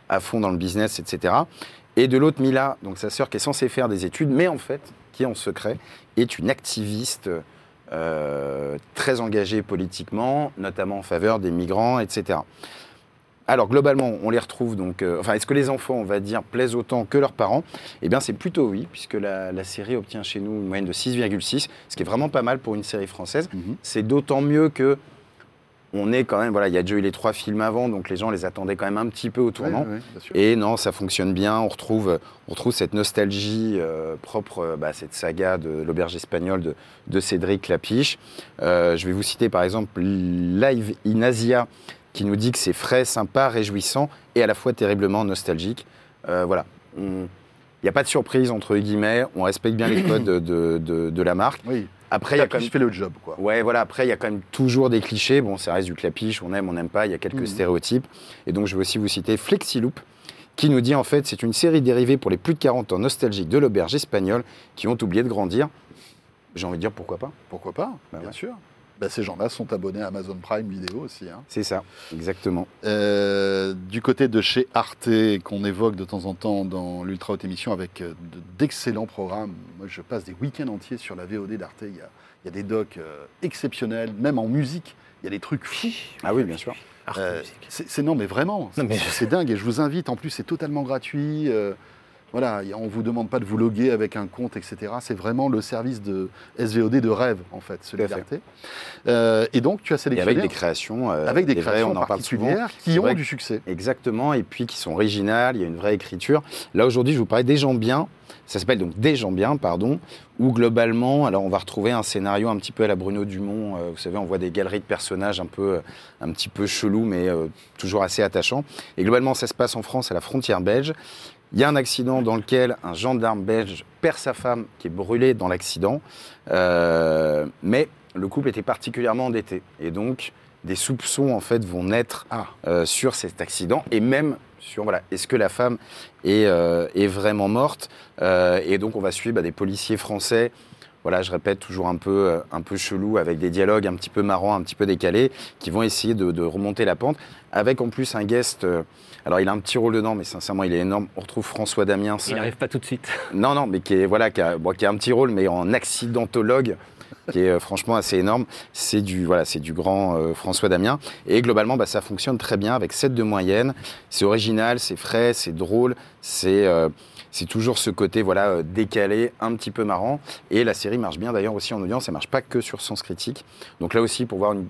à fond dans le business, etc. Et de l'autre Mila, donc sa sœur qui est censée faire des études, mais en fait qui en secret est une activiste euh, très engagée politiquement, notamment en faveur des migrants, etc. Alors globalement, on les retrouve donc. euh, enfin, est-ce que les enfants, on va dire, plaisent autant que leurs parents? Eh bien, c'est plutôt oui, puisque la, la série obtient chez nous une moyenne de 6,6, ce qui est vraiment pas mal pour une série française. Mhm. C'est d'autant mieux que on est quand même, voilà, il y a déjà eu les trois films avant, donc les gens les attendaient quand même un petit peu au tournant. Et non, ça fonctionne bien. On retrouve, on retrouve cette nostalgie euh, propre euh, bah, à cette saga de l'auberge espagnole de, de Cédric Lapiche. Euh, je vais vous citer par exemple Live in Asia qui nous dit que c'est frais, sympa, réjouissant et à la fois terriblement nostalgique. Euh, voilà. Il n'y a pas de surprise entre guillemets. On respecte bien les codes de, de- de- de la marque. Oui, Après, il y a quand même fait le job, quoi. Ouais, voilà, après, il y a quand même toujours des clichés. Bon, ça reste du clapiche, on aime, on n'aime pas, il y a quelques Mhm. stéréotypes. Et donc, je vais aussi vous citer Flexiloop, qui nous dit en fait, c'est une série dérivée pour les plus de 40 ans nostalgiques de l'auberge espagnole qui ont oublié de grandir. J'ai envie de dire pourquoi pas. Pourquoi pas Bah Bien ouais. sûr. Bah, ces gens-là sont abonnés à Amazon Prime Vidéo aussi. hein. C'est ça, exactement. Euh, du côté de chez Arte, qu'on évoque de temps en temps dans l'Ultra Haute Émission avec euh, de- d'excellents programmes. Moi, je passe des week-ends entiers sur la VOD d'Arte. Il y a, il y a des docs euh, exceptionnels, même en musique. Il y a des trucs fous. Ah oui, bien sûr. Euh, c'est c'est- non, mais vraiment, Non, mais- c'est c'est dingue. Et je vous invite. En plus, c'est totalement gratuit. Voilà, on vous demande pas de vous loguer avec un compte, etc. C'est vraiment le service de SVOD de rêve, en fait, à fait. Euh, et donc, tu as Et sélectionné avec des créations, euh, avec des créations on en parle souvent. particulières qui ont vrai du succès. Exactement, et puis qui sont originales, il y a une vraie écriture. Là aujourd'hui, je vous parlais des gens bien, ça s'appelle donc Des gens bien, pardon, où globalement, alors on va retrouver un scénario un petit peu à la Bruno Dumont, euh, vous savez, on voit des galeries de personnages un peu, euh, un petit peu chelous, mais toujours assez attachants. Et globalement, ça se passe en France, à la frontière belge. Il y a un accident dans lequel un gendarme belge perd sa femme qui est brûlée dans l'accident, Euh, mais le couple était particulièrement endetté. Et donc, des soupçons en fait vont naître Ah. euh, sur cet accident et même sur voilà, est-ce que la femme est, euh, est vraiment morte Et donc, on va suivre bah, des policiers français. Voilà, je répète, toujours un peu, un peu chelou, avec des dialogues un petit peu marrants, un petit peu décalés, qui vont essayer de, de remonter la pente, avec en plus un guest. Alors, il a un petit rôle dedans, mais sincèrement, il est énorme. On retrouve François Damiens. Il n'arrive pas tout de suite. Non, non, mais qui, est, voilà, qui, a, bon, qui a un petit rôle, mais en accidentologue, qui est euh, franchement assez énorme. C'est du, voilà, c'est du grand euh, François Damien. Et globalement, bah, ça fonctionne très bien avec 7 de moyenne. C'est original, c'est frais, c'est drôle, c'est euh, c'est toujours ce côté voilà, euh, décalé, un petit peu marrant. Et la série marche bien d'ailleurs aussi en audience, elle marche pas que sur Sens Critique. Donc là aussi, pour voir une.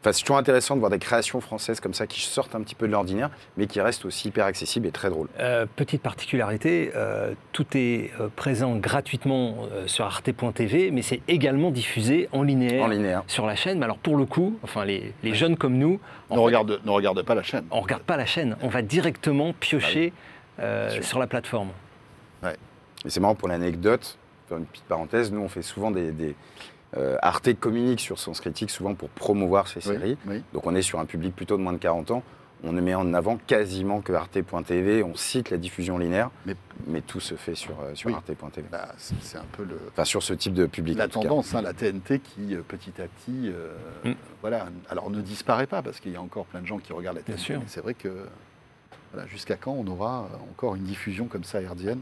Enfin, c'est toujours intéressant de voir des créations françaises comme ça qui sortent un petit peu de l'ordinaire, mais qui restent aussi hyper accessibles et très drôles. Euh, petite particularité, euh, tout est présent gratuitement euh, sur arte.tv, mais c'est également diffusé en linéaire, En linéaire. sur la chaîne. Mais alors pour le coup, enfin les, les jeunes comme nous, en Ne regarde, ne regarde pas la chaîne. on regarde pas la chaîne, on va directement piocher euh, sûr. sur la plateforme. Et c'est marrant pour l'anecdote, faire une petite parenthèse, nous on fait souvent des... des euh, Arte communique sur Sens Critique souvent pour promouvoir ses Oui, séries. oui. Donc on est sur un public plutôt de moins de 40 ans. on ne met en avant quasiment que arte.tv, on cite la diffusion linéaire, Mais- mais, tout se fait sur, euh, sur Oui. arte.tv. Bah, c'est un peu le, Enfin, sur ce type de public. la tendance, hein, la TNT qui euh, petit à petit, euh, Mm. voilà, alors ne disparaît pas parce qu'il y a encore plein de gens qui regardent la Bien TNT. C'est vrai que jusqu'à quand on aura euh, encore une diffusion comme ça herdienne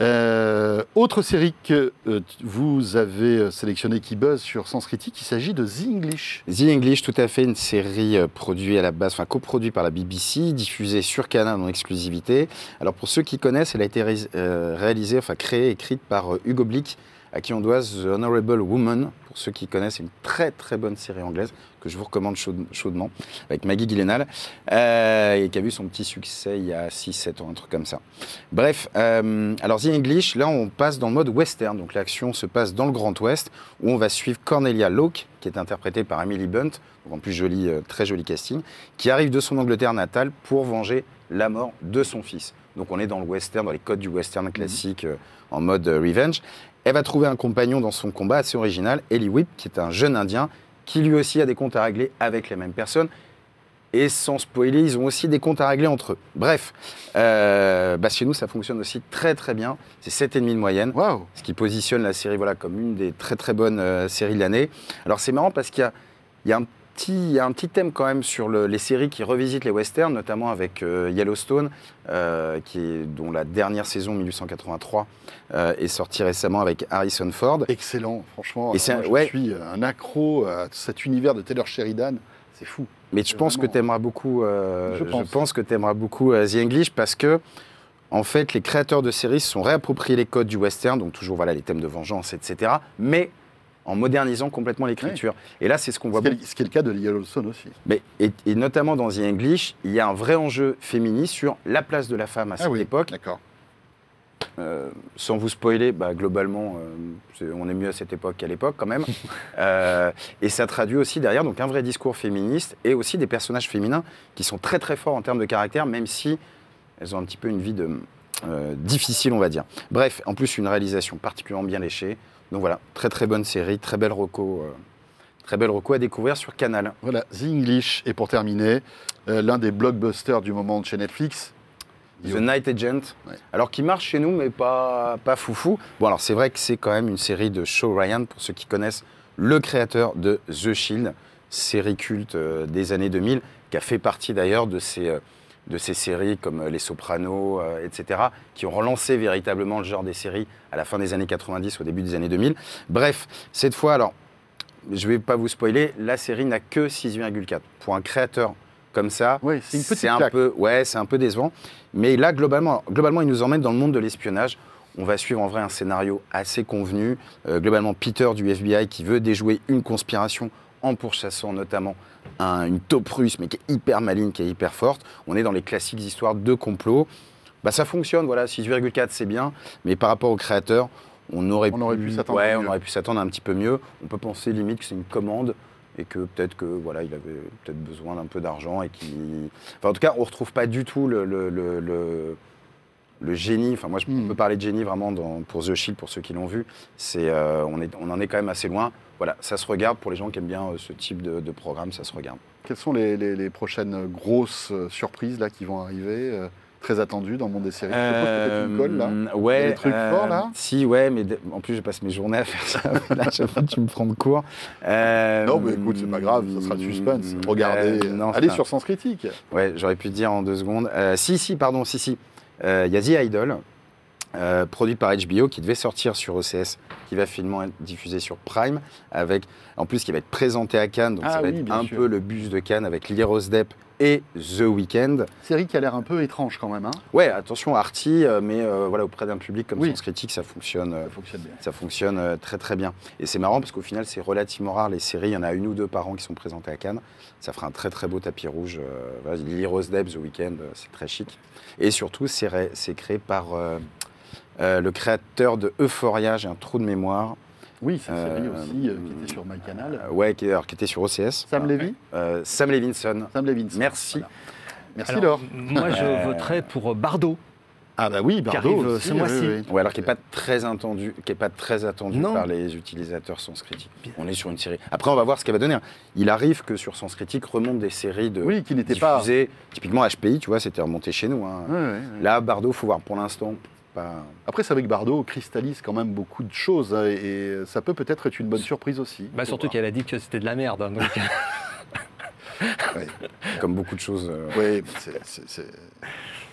Euh, autre série que euh, vous avez euh, sélectionnée qui buzz sur Sens Critique, il s'agit de The English. The English, tout à fait, une série produite à la base, enfin coproduite par la BBC, diffusée sur Canal en exclusivité. Alors pour ceux qui connaissent, elle a été ré- réalisée, enfin créée, écrite par Hugo Blick, à qui on doit The Honorable Woman. Pour ceux qui connaissent, une très très bonne série anglaise que je vous recommande chaude- chaudement, avec Maggie Gyllenhaal, euh, et qui a vu son petit succès il y a 6-7 ans, un truc comme ça. Bref, euh, alors The English, là on passe dans le mode western, donc l'action se passe dans le Grand Ouest, où on va suivre Cornelia Locke, qui est interprétée par Emily Bunt, en plus joli, euh, très joli casting, qui arrive de son Angleterre natale pour venger la mort de son fils. Donc on est dans le western, dans les codes du western classique, euh, en mode revenge. Elle va trouver un compagnon dans son combat assez original, Ellie Whip, qui est un jeune Indien, qui lui aussi a des comptes à régler avec les mêmes personnes. Et sans spoiler, ils ont aussi des comptes à régler entre eux. Bref, euh, bah, chez nous, ça fonctionne aussi très très bien. C'est 7,5 de moyenne Waouh ce qui positionne la série voilà, comme une des très très bonnes euh, séries de l'année. Alors c'est marrant parce qu'il y a, il y, a un petit, il y a un petit thème quand même sur le- les séries qui revisitent les westerns, notamment avec euh, Yellowstone, euh, qui est, dont la dernière saison 1883 euh, est sortie récemment avec Harrison Ford. Excellent, franchement. Et Moi, un- je ouais. suis un accro à cet univers de Taylor Sheridan. C'est fou. Mais je pense que vraiment- tu aimeras beaucoup, Je pense. que tu aimeras beaucoup The English parce que en fait, les créateurs de séries se sont réappropriés les codes du western, donc toujours voilà les thèmes de vengeance, etc. Mais en modernisant complètement l'écriture. Et là, c'est ce qu'on voit Ce qui est- ce qui est le cas de Yellowstone aussi. Mais, et, et notamment dans The English, il y a un vrai enjeu féministe sur la place de la femme à cette époque. D'accord. Euh, sans vous spoiler, bah, globalement, euh, on est mieux à cette époque qu'à l'époque quand même. Euh, et ça traduit aussi derrière donc un vrai discours féministe et aussi des personnages féminins qui sont très très forts en termes de caractère, même si elles ont un petit peu une vie de, difficile, on va dire. Bref, en plus une réalisation particulièrement bien léchée. Donc voilà, très très bonne série, très belle reco, euh, très belle reco à découvrir sur Canal. Voilà, The English. Et pour terminer, euh, l'un des blockbusters du moment de chez Netflix. The Night Agent, Ouais. alors qui marche chez nous, mais pas, pas foufou. Bon, alors c'est vrai que c'est quand même une série de Shaw Ryan, pour ceux qui connaissent le créateur de The Shield, série culte euh, des années 2000, qui a fait partie d'ailleurs de ces, euh, de ces séries comme euh, Les Sopranos, euh, etc., qui ont relancé véritablement le genre des séries à la fin des années 90, au début des années 2000. Bref, cette fois, alors, je vais pas vous spoiler, la série n'a que 6,4. Pour un créateur comme ça, Oui, c'est un peu, ouais, c'est un peu décevant. Mais là, globalement, globalement, il nous emmène dans le monde de l'espionnage. On va suivre en vrai un scénario assez convenu. Euh, globalement, Peter du FBI qui veut déjouer une conspiration en pourchassant notamment un- une taupe russe, mais qui est hyper maligne, qui est hyper forte. On est dans les classiques histoires de complot. Bah, ça fonctionne, voilà, 6,4 c'est bien, mais par rapport au créateur, on aurait, On aurait pu s'attendre ouais, on aurait pu s'attendre un petit peu mieux. On peut penser limite que c'est une commande et que peut-être que voilà, il avait peut-être besoin d'un peu d'argent et qui. Enfin, en tout cas, on retrouve pas du tout le, le, le- le- le génie. Enfin, moi, je Hmm. peux parler de génie vraiment dans- pour The Shield, pour ceux qui l'ont vu. C'est, euh, on, est, on en est quand même assez loin. Voilà, ça se regarde pour les gens qui aiment bien euh, ce type de, de programme, ça se regarde. Quelles sont les, les- les prochaines grosses euh, surprises là, qui vont arriver euh, Très attendues dans le monde des séries? Peut-être une colle là. Ouais, Il y a des trucs forts, là Si, ouais, mais de- en plus je passe mes journées à faire ça. là, sais pas, tu me prends de court. Non, mais écoute, c'est pas grave, ça sera le suspense. Regardez, non, allez sur Sens Critique. Ouais, j'aurais pu te dire en deux secondes. Si, si, pardon, si, si. Euh, Il y a The Idol, euh, produit par HBO, qui devait sortir sur OCS, qui va finalement être diffusé sur Prime, avec, en plus, qui va être présenté à Cannes, donc Ah ça va oui, être un sûr. peu le bus de Cannes avec Lee Rose Depp et The Weeknd. Série qui a l'air un peu étrange quand même. Hein Ouais, attention, arty, euh, mais euh, voilà, auprès d'un public comme Oui. Sens Critique, ça fonctionne. euh, ça fonctionne bien. ça fonctionne euh, très très bien. Et c'est marrant parce qu'au final, c'est relativement rare les séries. Il y en a une ou deux par an qui sont présentées à Cannes. Ça fera un très très beau tapis rouge. Euh, voilà, Lily Rose Depp, The Weeknd, c'est très chic. Et surtout, c'est ré- c'est créé par le créateur de Euphoria. J'ai un trou de mémoire. Oui, c'est une série Euh, aussi euh, qui était sur MyCanal. Euh, ouais, qui, alors, qui était sur OCS. Sam Levy Euh, Sam Levinson. Sam Levinson. Merci. Voilà. Merci Alors, Laure. Moi, je Euh, voterais pour Bardo. Ah bah oui, Bardo arrive, aussi, ce oui, mois-ci. oui. Ouais, alors qui n'est pas très attendu, qui est pas très attendu Non. par les utilisateurs Sens Critique. On est sur une série. Après, on va voir ce qu'elle va donner. Il arrive que sur Sens Critique remontent des séries de Oui, qui n'était pas... diffusées. Typiquement HPI, tu vois, c'était remonté chez nous. hein. Là, Bardo, faut voir pour l'instant. Pas... Après, c'est vrai que Bardo cristallise quand même beaucoup de choses hein, et, ça peut peut-être être une bonne surprise aussi. Bah, surtout qu'elle a dit que c'était de la merde. hein, donc- Comme beaucoup de choses. euh. Oui, c'est-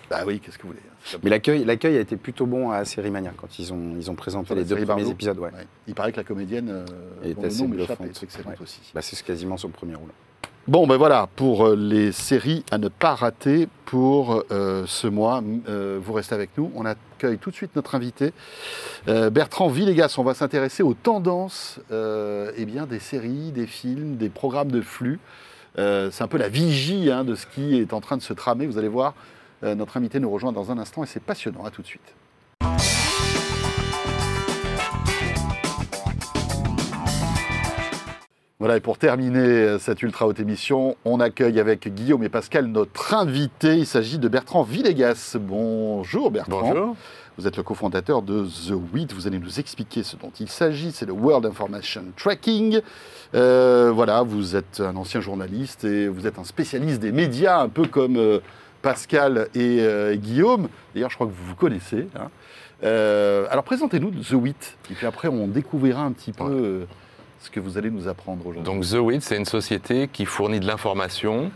Bah oui, qu'est-ce que vous voulez hein, Mais l'accueil, l'accueil a été plutôt bon à Série Mania quand ils ont, ils ont présenté Sur les deux premiers épisodes. Ouais. Ouais. Il paraît que la comédienne, euh, est assez bluffante. aussi. Bah, c'est quasiment son premier rôle. Bon, ben voilà, pour euh, les séries à ne pas rater pour euh, ce mois. Euh, vous restez avec nous. On tout de suite notre invité, euh, Bertrand Villegas. On va s'intéresser aux tendances euh, eh bien, des séries, des films, des programmes de flux. Euh, c'est un peu la vigie hein, de ce qui est en train de se tramer. Vous allez voir, euh, notre invité nous rejoint dans un instant et c'est passionnant. À tout de suite. Voilà, et pour terminer euh, cette ultra haute émission, on accueille avec Guillaume et Pascal notre invité. Il s'agit de Bertrand Villegas. Bonjour Bertrand. Bonjour. Vous êtes le cofondateur de The WIT. Vous allez nous expliquer ce dont il s'agit. C'est le World Information Tracking. Euh, voilà, vous êtes un ancien journaliste et vous êtes un spécialiste des médias, un peu comme euh, Pascal et euh, Guillaume. D'ailleurs, je crois que vous vous connaissez. hein. Alors, présentez-nous The WIT. Et puis après, on découvrira un petit peu ce que vous allez nous apprendre aujourd'hui. Donc The Wit, c'est une société qui fournit de l'information,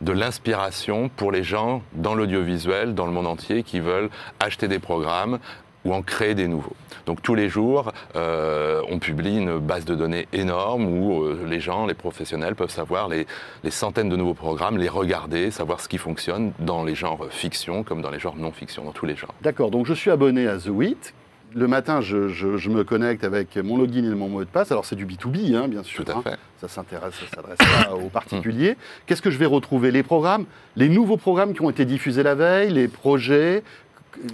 de l'inspiration pour les gens dans l'audiovisuel, dans le monde entier, qui veulent acheter des programmes ou en créer des nouveaux. Donc tous les jours, euh, on publie une base de données énorme où euh, les gens, les professionnels peuvent savoir les, les centaines de nouveaux programmes, les regarder, savoir ce qui fonctionne dans les genres fiction comme dans les genres non-fiction, dans tous les genres. D'accord, donc je suis abonné à The WIT. Le matin, je, je- je me connecte avec mon login et mon mot de passe. Alors, c'est du B2B, hein, bien sûr. Tout à hein. fait. Ça s'intéresse, ça s'adresse pas aux particuliers. Qu'est-ce que je vais retrouver? Les programmes, les nouveaux programmes qui ont été diffusés la veille, les projets?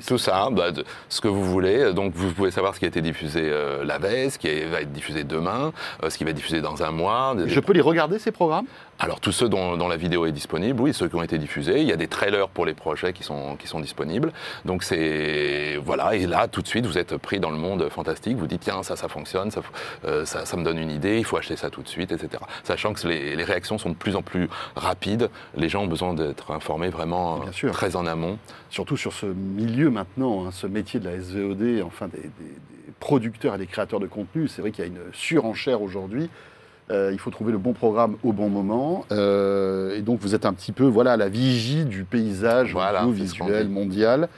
Tout ça, bah, ce que vous voulez. Donc, vous pouvez savoir ce qui a été diffusé euh, la veille, ce qui va être diffusé demain, euh, ce qui va être diffusé dans un mois. Des- Je peux les regarder, ces programmes? Alors, tous ceux dont, dont la vidéo est disponible, oui, ceux qui ont été diffusés. Il y a des trailers pour les projets qui sont, qui sont disponibles. Donc, c'est. Voilà. Et là, tout de suite, vous êtes pris dans le monde fantastique. Vous dites, tiens, ça, ça fonctionne, ça, euh, ça, ça me donne une idée, il faut acheter ça tout de suite, etc. Sachant que les, les réactions sont de plus en plus rapides. Les gens ont besoin d'être informés vraiment Bien sûr. très en amont. Surtout sur ce milieu maintenant, hein, ce métier de la SVOD, enfin des, des- des producteurs et des créateurs de contenu. C'est vrai qu'il y a une surenchère aujourd'hui. Euh, il faut trouver le bon programme au bon moment. Euh, et donc, vous êtes un petit peu voilà, à la vigie du paysage Voilà, visuel mondial.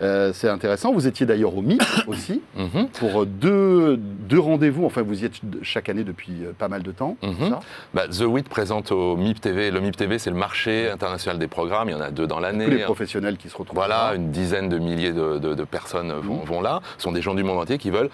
Euh, c'est intéressant. Vous étiez d'ailleurs au MIP aussi, Mhm. pour deux, deux rendez-vous. Enfin, vous y êtes chaque année depuis pas mal de temps. Mhm. ça? Bah, The WIT présente au MIP TV. Le MIP TV, c'est le marché international des programmes. Il y en a deux dans l'année. Tous les professionnels qui se retrouvent Voilà, là. une dizaine de milliers de, de- de personnes vont, Mhm. vont là. Ce sont des gens du monde entier qui veulent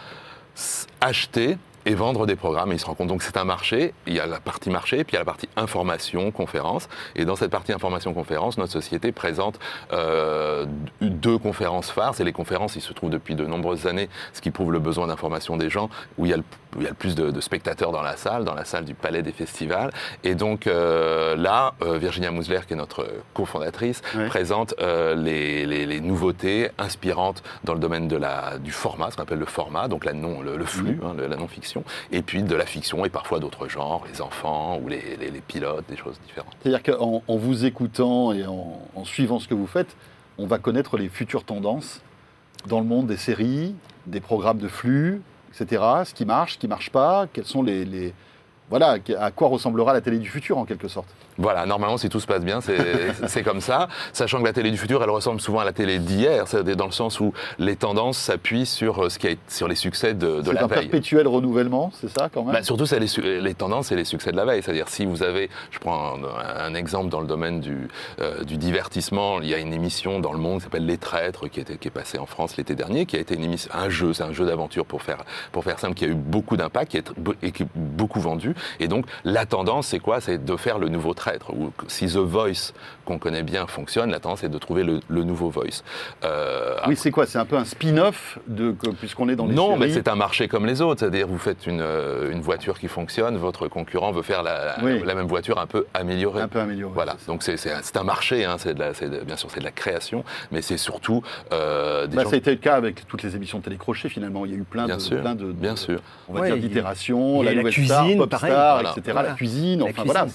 acheter et vendre des programmes. Et ils se rendent compte donc que c'est un marché. Il y a la partie marché, puis il y a la partie information, conférence. Et dans cette partie information, conférence, notre société présente euh, deux conférences phares. C'est les conférences, ils se trouvent depuis de nombreuses années, ce qui prouve le besoin d'information des gens, où il y a le, où il y a le plus de, de spectateurs dans la salle, dans la salle du Palais des Festivals. Et donc euh, là, euh, Virginia Mousler, qui est notre cofondatrice, Ouais. présente euh, les, les- les nouveautés inspirantes dans le domaine de la, du format, ce qu'on appelle le format, donc la non, le, le flux, hein, le- la non-fiction, et puis de la fiction et parfois d'autres genres, les enfants ou les, pilotes, des choses différentes. C'est-à-dire qu'en en vous écoutant et en, suivant ce que vous faites, on va connaître les futures tendances dans le monde des séries, des programmes de flux, etc. Ce qui marche, ce qui ne marche pas, quels sont les, les- Voilà, à quoi ressemblera la télé du futur en quelque sorte. Voilà, normalement, si tout se passe bien, c'est comme ça. Sachant que la télé du futur, elle ressemble souvent à la télé d'hier, c'est-à-dire dans le sens où les tendances s'appuient sur, euh, ce qui a, sur les succès de, de C'est la un veille. perpétuel renouvellement, c'est ça quand même? Bah, surtout, c'est les, les tendances et les succès de la veille. C'est-à-dire, si vous avez, je prends un, un exemple dans le domaine du, euh, du divertissement, il y a une émission dans le monde qui s'appelle Les Traîtres, qui, était, qui est passée en France l'été dernier, qui a été une émission, un jeu, c'est un jeu d'aventure pour faire, pour faire simple, qui a eu beaucoup d'impact qui est, et qui est beaucoup vendu. Et donc, la tendance, c'est quoi? C'est de faire le nouveau traître. Ou que si The Voice, qu'on connaît bien, fonctionne, la tendance est de trouver le, le nouveau Voice. Euh, Oui, c'est quoi? C'est un peu un spin-off puisqu'on est dans les non, séries. mais c'est un marché comme les autres. C'est-à-dire, vous faites une, euh, une voiture qui fonctionne, votre concurrent veut faire la, Oui. la même voiture un peu améliorée. un peu amélioré. Voilà, donc c'est un, marché, hein, de la- de- bien sûr c'est de la création, mais c'est surtout euh, des Bah, gens... ça a été le cas avec toutes les émissions de télécrochet finalement. Il y a eu plein Bien de, sûr, plein de, de- bien sûr. on va Ouais, dire d'itérations, la la nouvelle cuisine, star, pop pareil, star, voilà. etc. Voilà. La cuisine, La enfin cuisine. voilà.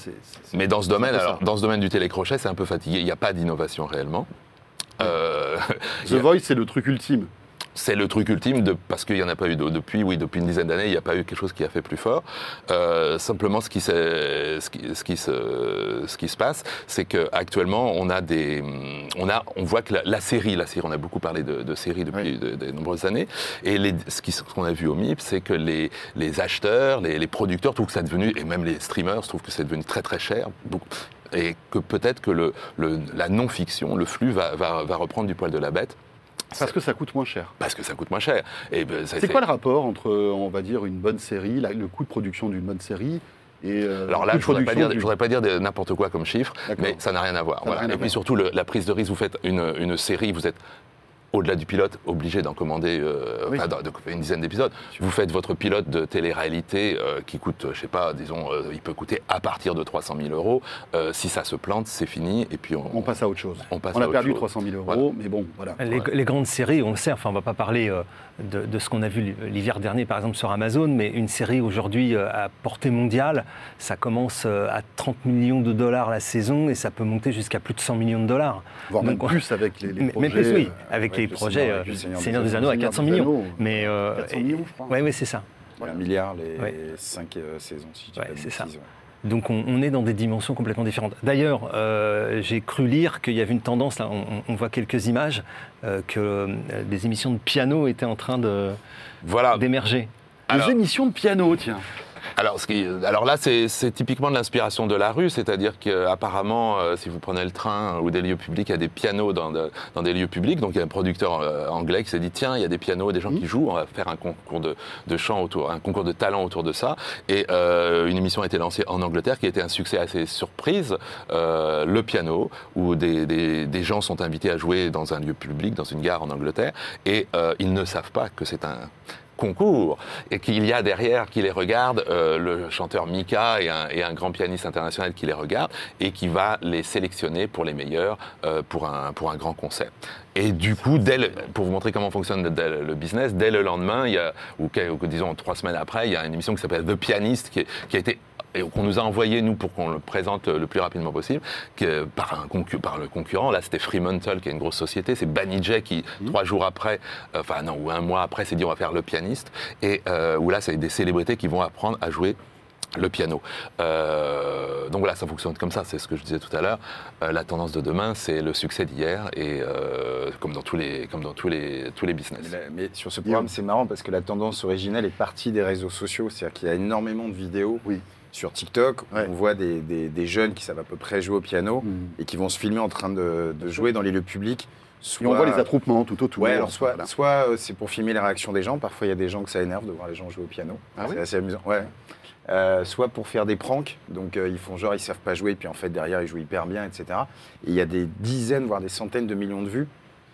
Mais dans ce domaine, alors, dans ce domaine du télécrochet, c'est un peu fatigué. Il n'y a pas d'innovation réellement. Euh, The Voice, c'est le truc ultime. C'est le truc ultime de, parce qu'il n'y en a pas eu de- depuis, oui, depuis une dizaine d'années, il n'y a pas eu quelque chose qui a fait plus fort. Euh, simplement, ce qui, s'est- ce, qui, ce, qui se, ce qui se passe, c'est qu'actuellement, on a des, on a, on voit que la, la série, la série, on a beaucoup parlé de, de séries depuis Oui. de, de nombreuses années, et les, ce qu'on a vu au MIP, c'est que les, les acheteurs, les, les producteurs trouvent que ça est devenu, et même les streamers trouvent que c'est devenu très très cher. et que peut-être que le, le- la non-fiction, le flux va, va, va reprendre du poil de la bête. Parce que ça coûte moins cher. Parce que ça coûte moins cher. Et ben, C'est quoi le rapport entre, on va dire, une bonne série, la- le coût de production d'une bonne série et euh, Alors là, je ne voudrais, pas dire- du- je voudrais pas dire de- n'importe quoi comme chiffre, mais ça n'a rien à voir. Voilà. Et puis voir. surtout, le- la prise de risque, vous faites une, une série, vous êtes au-delà du pilote, obligé d'en commander euh, Oui. enfin, de- de- une dizaine d'épisodes. Vous faites votre pilote de télé-réalité euh, qui coûte, je sais pas, disons, euh, il peut coûter à partir de 300 000 euros. Euh, si ça se plante, c'est fini. Et puis on, On passe à autre chose. On passe a à autre perdu chose. 300 000 euros, Voilà. mais bon, voilà. Les, les grandes séries, on le sait, enfin on ne va pas parler euh, de, de ce qu'on a vu l'hiver dernier par exemple sur Amazon, mais une série aujourd'hui euh, à portée mondiale, ça commence euh, à 30 millions de dollars la saison et ça peut monter jusqu'à plus de 100 millions de dollars. Voire même plus avec les, les Mais- projets. mais plus, oui, euh, avec ouais, les le projets Seigneur- euh, Seigneur Seigneur, des Anneaux. À Seigneur 400 des millions. Anneaux. Mais euh, 400 et- millions, je crois. Ouais, c'est ça. Voilà, milliard les Ouais. 5 saisons, si dis Ouais, c'est ça. Donc on, on est dans des dimensions complètement différentes. D'ailleurs, euh, j'ai cru lire qu'il y avait une tendance, là, on, on voit quelques images, euh, que euh, des émissions de piano étaient en train de- Voilà. d'émerger. Des émissions de piano, tiens. Alors, ce qui- alors là, c'est typiquement de l'inspiration de la rue, c'est-à-dire qu'apparemment, euh, si vous prenez le train ou des lieux publics, il y a des pianos dans, de- dans des lieux publics. Donc il y a un producteur euh, anglais qui s'est dit tiens, il y a des pianos, des gens qui jouent, on va faire un concours de, de chant autour, un concours de talent autour de ça. Et euh, une émission a été lancée en Angleterre qui a été un succès assez surprise, euh, le piano, où des, des- des gens sont invités à jouer dans un lieu public, dans une gare en Angleterre, et euh, ils ne savent pas que c'est un concours et qu'il y a derrière qui les regarde euh, le chanteur Mika et un, et un grand pianiste international qui les regarde et qui va les sélectionner pour les meilleurs euh, pour, un, pour un grand concert. Et du coup, dès le- pour vous montrer comment fonctionne le, le business, dès le lendemain, il y a, ou, disons trois semaines après, il y a une émission qui s'appelle The Pianist qui, qui a été et qu'on nous a envoyé, nous, pour qu'on le présente le plus rapidement possible, que, par, un concu- par le concurrent. Là, c'était Fremantle, qui est une grosse société. C'est Banijay qui, trois jours après, euh, enfin non, ou un mois après, s'est dit on va faire le pianiste. Et euh, où là, c'est des célébrités qui vont apprendre à jouer le piano. Euh, donc voilà, ça fonctionne comme ça, c'est ce que je disais tout à l'heure. Euh, la tendance de demain, c'est le succès d'hier, et euh, comme dans tous les, comme dans tous les, tous les business. Mais, mais sur ce programme, c'est marrant parce que la tendance originelle est partie des réseaux sociaux. C'est-à-dire qu'il y a énormément de vidéos Oui. Sur TikTok. Ouais. On voit des, des- des jeunes qui savent à peu près jouer au piano Mm. et qui vont se filmer en train de, de jouer dans les lieux publics. Et on voit les attroupements tout autour. Ouais, alors soit, Voilà. soit euh, c'est pour filmer les réactions des gens. Parfois, il y a des gens que ça énerve de voir les gens jouer au piano. Ah c'est oui assez amusant. Ouais. Euh, soit pour faire des pranks, donc euh, ils font genre ils savent pas jouer, puis en fait derrière ils jouent hyper bien, etc. Et il y a des dizaines, voire des centaines de millions de vues.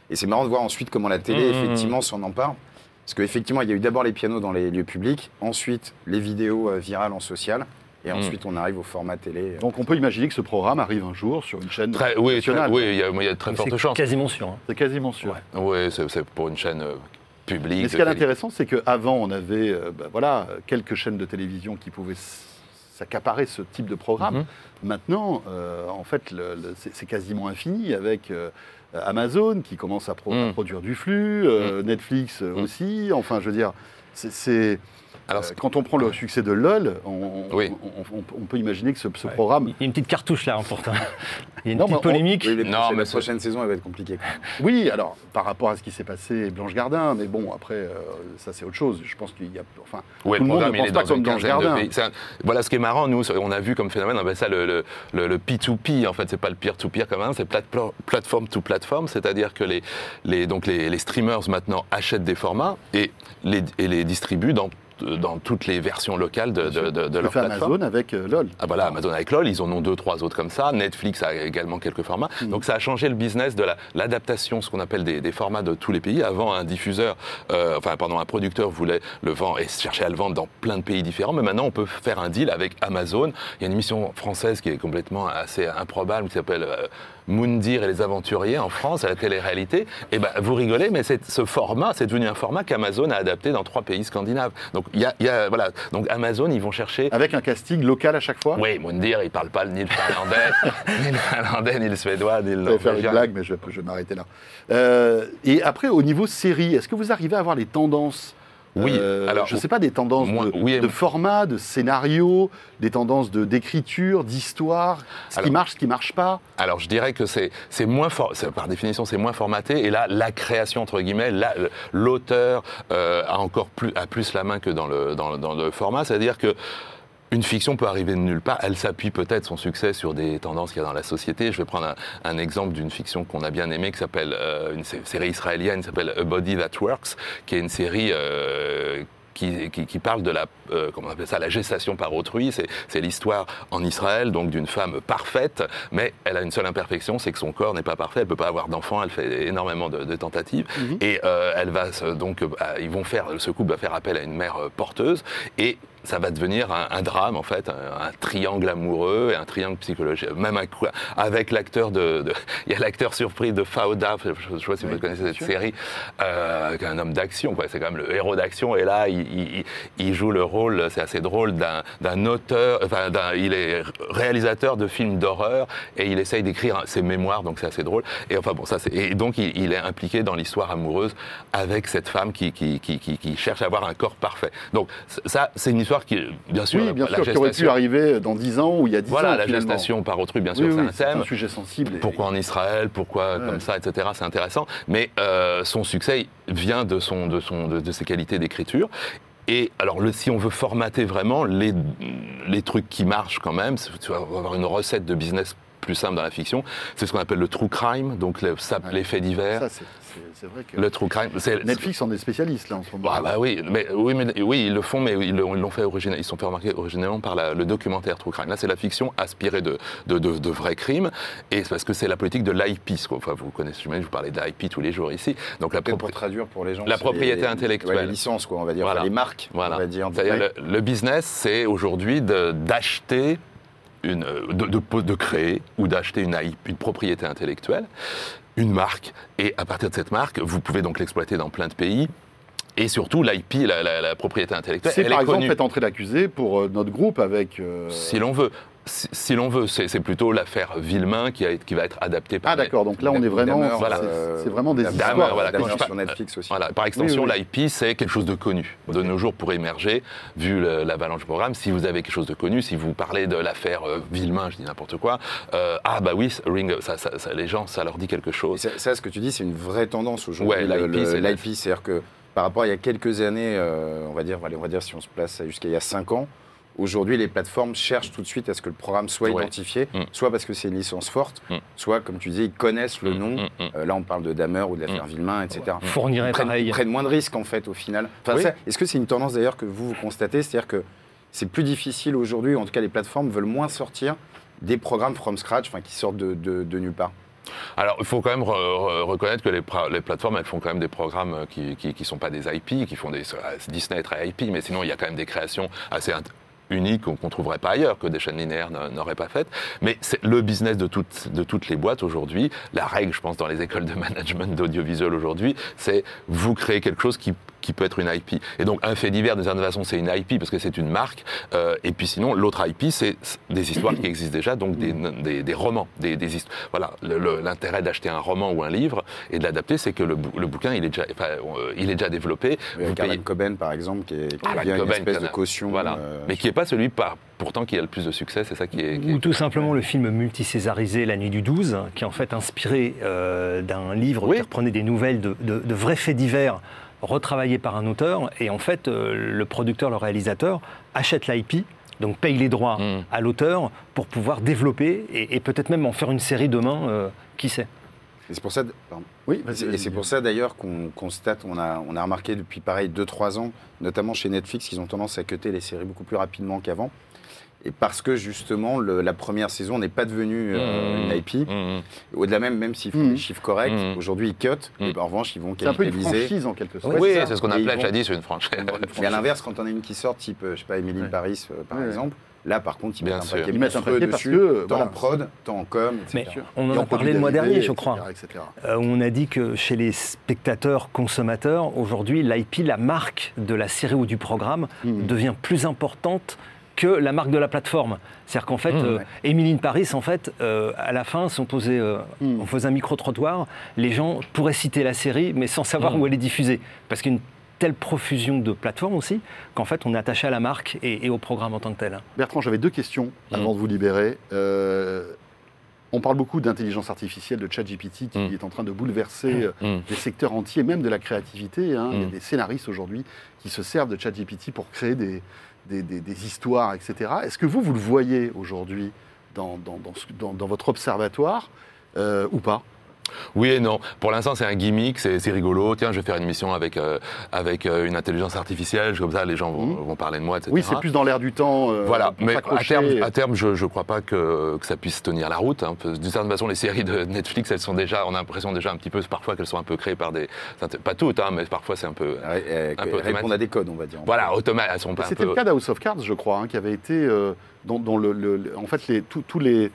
Et c'est marrant de voir ensuite comment la télé, Mmh. effectivement, s'en empare. Parce qu'effectivement, il y a eu d'abord les pianos dans les lieux publics, ensuite les vidéos euh, virales en social, et Mmh. ensuite on arrive au format télé. Donc on peut imaginer que ce programme arrive un jour sur une chaîne Très, oui, très- nationale. oui, il y a, il y a de très Mais fortes C'est chances. quasiment sûr. hein. C'est quasiment sûr. Oui, c'est c'est pour une chaîne euh, publique. Mais ce qui est intéressant, c'est qu'avant, on avait euh, bah, voilà, quelques chaînes de télévision qui pouvaient s'accaparer ce type de programme. Mhm. Maintenant, euh, en fait, c'est c'est quasiment infini avec euh, Amazon qui commence à, pro- à Mhm. produire du flux, euh, Netflix aussi. Enfin, je veux dire, c'est- c'est. Alors, euh, quand on prend le succès de LOL, on, on- Oui. on- on- on peut imaginer que ce, ce Ouais. programme. Il y a une petite cartouche là, pourtant. Il y a une Non, petite on- polémique. Oui, Non, mais la prochaine saison, elle va être compliquée. Oui, alors par rapport à ce qui s'est passé Blanche Gardin, mais bon, après, euh, ça c'est autre chose. Je pense qu'il y a. Enfin, Ouais, tout le monde ne il pense est pas dans comme Blanche Gardin. un- Voilà ce qui est marrant, nous, on a vu comme phénomène, on appelle ça le, le, le- le P2P, en fait, c'est pas le peer-to-peer comme un, c'est platform platform to platform, c'est-à-dire que les, les, donc les, les streamers maintenant achètent des formats et les, et les distribuent dans dans toutes les versions locales de, de, de, de Le leur fait plateforme. Amazon avec euh, LOL. Ah voilà, Amazon avec LOL, ils en ont deux, trois autres comme ça. Netflix a également quelques formats. Mm. Donc ça a changé le business de la- l'adaptation, ce qu'on appelle des, des formats de tous les pays. Avant, un diffuseur, euh, enfin pardon, un producteur voulait le vendre et cherchait à le vendre dans plein de pays différents. Mais maintenant, on peut faire un deal avec Amazon. Il y a une émission française qui est complètement assez improbable qui s'appelle euh, Moundir et les aventuriers en France à la télé-réalité. Et ben vous rigolez, mais ce format, c'est devenu un format qu'Amazon a adapté dans trois pays scandinaves. Donc y a, y a- voilà, donc Amazon, ils vont chercher Avec un casting local à chaque fois? oui, Moundir, il parle pas ni le finlandais, ni le finlandais, ni le suédois, ni le Je vais faire une blague, mais je, je vais m'arrêter là. Euh, et après, au niveau série, est-ce que vous arrivez à avoir les tendances Oui, euh, alors, je ne sais pas, des tendances moi- de, oui format, de scénario, des tendances de- d'écriture, d'histoire, ce qui marche, ce qui marche pas. Alors je dirais que c'est c'est moins for- par définition c'est moins formaté et là la création entre guillemets la- l'auteur euh, a encore plus a plus la main que dans le dans, le- dans le format, c'est-à-dire que une fiction peut arriver de nulle part. Elle s'appuie peut-être son succès sur des tendances qu'il y a dans la société. Je vais prendre un, un exemple d'une fiction qu'on a bien aimée qui s'appelle euh, une sé- série israélienne qui s'appelle A Body That Works, qui est une série euh, qui, qui- qui parle de la, euh, comment on appelle ça, la gestation par autrui. C'est, l'histoire en Israël, donc d'une femme parfaite, mais elle a une seule imperfection, c'est que son corps n'est pas parfait. Elle peut pas avoir d'enfant. Elle fait énormément de, de tentatives et euh, elle va donc, euh, ils vont faire, ce couple va faire appel à une mère porteuse et ça va devenir un, un drame en fait, un, un triangle amoureux et un triangle psychologique. Même un coup- avec l'acteur de, il y a l'acteur surprise de Fauda, je ne sais pas si Oui, vous connaissez cette sûr. série, euh, qui est un homme d'action, quoi. C'est quand même le héros d'action. Et là, il, il- il joue le rôle, c'est assez drôle, d'un auteur, enfin, il est réalisateur de films d'horreur et il essaye d'écrire ses mémoires, donc c'est assez drôle. Et enfin bon, ça c'est. Et donc il, il est impliqué dans l'histoire amoureuse avec cette femme qui, qui, qui, qui- qui cherche à avoir un corps parfait. Donc ça, c'est une histoire qui, bien sûr, oui, bien la sûr, qui aurait pu arriver dans 10 ans ou il y a 10 Voilà, ans. la finalement. gestation par autrui, bien sûr, oui, c'est un c'est thème. un sujet sensible. et- Pourquoi en Israël Pourquoi Ouais. comme ça, etc. C'est intéressant. Mais euh, son succès vient de, son, de, son, de, de ses qualités d'écriture. Et alors, le, si on veut formater vraiment les, les trucs qui marchent quand même, c'est- tu vas avoir une recette de business plus simple dans la fiction, c'est ce qu'on appelle le true crime, donc le, ça, Ouais. les faits divers. Ça, c'est- c'est c'est vrai que Le true crime, c'est Netflix en est spécialiste là en ce moment. ah bah oui, mais, oui, mais, oui, ils le font, mais ils l'ont fait origina- ils sont fait remarquer originellement par la- le documentaire True Crime. Là, c'est la fiction aspirée de, de, de- de vrais crimes, et c'est parce que c'est la politique de l'IP. quoi. Enfin, vous connaissez, j'imagine, vous parlez de l'IP tous les jours ici. Donc la propri- pour traduire pour les gens. La propriété les- intellectuelle. ouais, les licences, quoi, on va dire. Voilà. Enfin, les marques, Voilà. on va dire. C'est-à-dire le, le business, c'est aujourd'hui de- d'acheter une, euh, de, de- de créer ou d'acheter une, IP, une propriété intellectuelle, une marque, et à partir de cette marque, vous pouvez donc l'exploiter dans plein de pays. Et surtout, l'IP, la, la- la propriété intellectuelle, C'est par est exemple fait entrer l'accusé pour euh, notre groupe avec. euh, Si l'on veut. Si, si l'on veut, c'est c'est plutôt l'affaire Villemain qui, a- qui va être adaptée par. Ah d'accord, donc là on est vraiment. Voilà. c'est- C'est vraiment des Dahmer, histoires. Voilà, sur Netflix aussi. Voilà, par extension, Oui, l'IP, c'est quelque chose de connu. De nos jours, pour émerger, vu le- l'avalanche du programme, si vous avez quelque chose de connu, si vous parlez de l'affaire euh, Villemain, je dis n'importe quoi, euh, ah bah oui, Ring, ça, ça- ça- les gens, ça leur dit quelque chose. ça, ça, ce que tu dis, c'est une vraie tendance aujourd'hui. Ouais, l'IP, le- c'est- l'IP, c'est-à-dire que par rapport à il y a quelques années, euh, on va dire, allez, on va dire si on se place jusqu'à il y a 5 ans, aujourd'hui les plateformes cherchent tout de suite à ce que le programme soit Ouais. identifié, Mm. soit parce que c'est une licence forte, Mm. soit comme tu disais, ils connaissent le Mm, nom. Euh, là, on parle de Damer ou de l'affaire Villemain, etc. Fournirait Ils prennent, pareil. ils prennent moins de risques en fait au final. Enfin, Oui. ça, Est-ce que c'est une tendance d'ailleurs que vous, vous constatez? C'est-à-dire que c'est plus difficile aujourd'hui, en tout cas les plateformes veulent moins sortir des programmes from scratch, enfin qui sortent de, de- de nulle part. Alors, il faut quand même re- re- reconnaître que les, plateformes, elles font quand même des programmes qui qui sont pas des IP, qui font des euh, Disney est très IP, mais sinon il y a quand même des créations assez uniques qu'on trouverait pas ailleurs, que des chaînes linéaires n'a- n'auraient pas faites. Mais c'est le business de toutes, de toutes les boîtes aujourd'hui. La règle, je pense, dans les écoles de management d'audiovisuel aujourd'hui, c'est vous créez quelque chose qui, qui peut être une IP. Et donc, un fait divers, d'une certaine façon, c'est une IP parce que c'est une marque. Euh, et puis sinon, l'autre IP, c'est des histoires qui existent déjà, donc des, des, des romans. Des, des histoires. Voilà, l'intérêt d'acheter un roman ou un livre et de l'adapter, c'est que le, le bouquin, il est déjà, enfin, euh, il est déjà développé. Vous Avec payez- Alan Coben par exemple, qui, est, qui une espèce de caution. Voilà. euh, Mais qui n'est pas celui par, pourtant qui a le plus de succès, c'est ça qui est. qui est- Ou tout simplement le film multicésarisé La Nuit du 12, qui est en fait inspiré euh, d'un livre Oui. qui reprenait des nouvelles de, de- de vrais faits divers retravaillés par un auteur. Et en fait, euh, le producteur, le réalisateur, achète l'IP, donc paye les droits Mm. à l'auteur pour pouvoir développer et, et peut-être même en faire une série demain, euh, qui sait. Et c'est pour ça, pardon. Oui, Et c'est- Et c'est pour ça d'ailleurs qu'on constate, on a, on a remarqué depuis pareil 2-3 ans, notamment chez Netflix, qu'ils ont tendance à cuter les séries beaucoup plus rapidement qu'avant. Et parce que justement, le- la première saison n'est pas devenue euh, Mmh. une IP. Mmh. Au-delà même, même s'ils font des chiffres corrects, aujourd'hui ils cut, Mhm. et en revanche ils vont C'est un peu une capitaliser. franchise en quelque sorte. Oui, c'est c'est ce qu'on ils vont- jadis une franchise. Mais à l'inverse, quand on a une qui sort, type, euh, je sais pas, Emily Ouais. Paris, euh, par Ouais, exemple, là par contre, ils Bien mettent un sûr. paquet Ils mettent un paquet parce dessus, que, tant voilà. en prod, tant en com, Mais on Et en a parlé le mois dernier, je crois. etc. Euh, on a dit que chez les spectateurs consommateurs, aujourd'hui, l'IP, la marque de la série ou du programme, devient plus importante que la marque de la plateforme. C'est-à-dire qu'en fait, Mhm, euh, ouais. Emily in Paris, en fait, euh, à la fin, si on, posait, euh, Mhm. on faisait un micro-trottoir, les gens pourraient citer la série, mais sans savoir Mhm. où elle est diffusée. Parce qu'il y a une telle profusion de plateformes aussi, qu'en fait, on est attaché à la marque et, et au programme en tant que tel. Bertrand, j'avais deux questions avant de vous libérer. Euh, on parle beaucoup d'intelligence artificielle, de ChatGPT qui est en train de bouleverser Mmh. des secteurs entiers, même de la créativité. hein. Il y a des scénaristes aujourd'hui qui se servent de ChatGPT pour créer des, des, histoires, etc. Est-ce que vous, vous le voyez aujourd'hui dans votre observatoire euh, ou pas? Oui et non. Pour l'instant, c'est un gimmick, c'est rigolo. Tiens, je vais faire une émission avec, euh, avec euh, une intelligence artificielle, comme ça les gens vont, Mhm. vont parler de moi, etc. Oui, c'est plus dans l'air du temps. euh, Voilà, mais à terme, à terme, je ne crois pas que, que ça puisse tenir la route. hein. D'une certaine façon, les séries de Netflix, elles sont déjà, on a l'impression déjà un petit peu, parfois qu'elles sont un peu créées par des, pas toutes, hein, mais parfois c'est un peu, euh, Un peu répondre automatique. à des codes, on va dire. voilà, automatique. Elles sont pas un C'était peu. le cas d'House of Cards, je crois, hein, qui avait été dont, dont le, en fait les, tous- les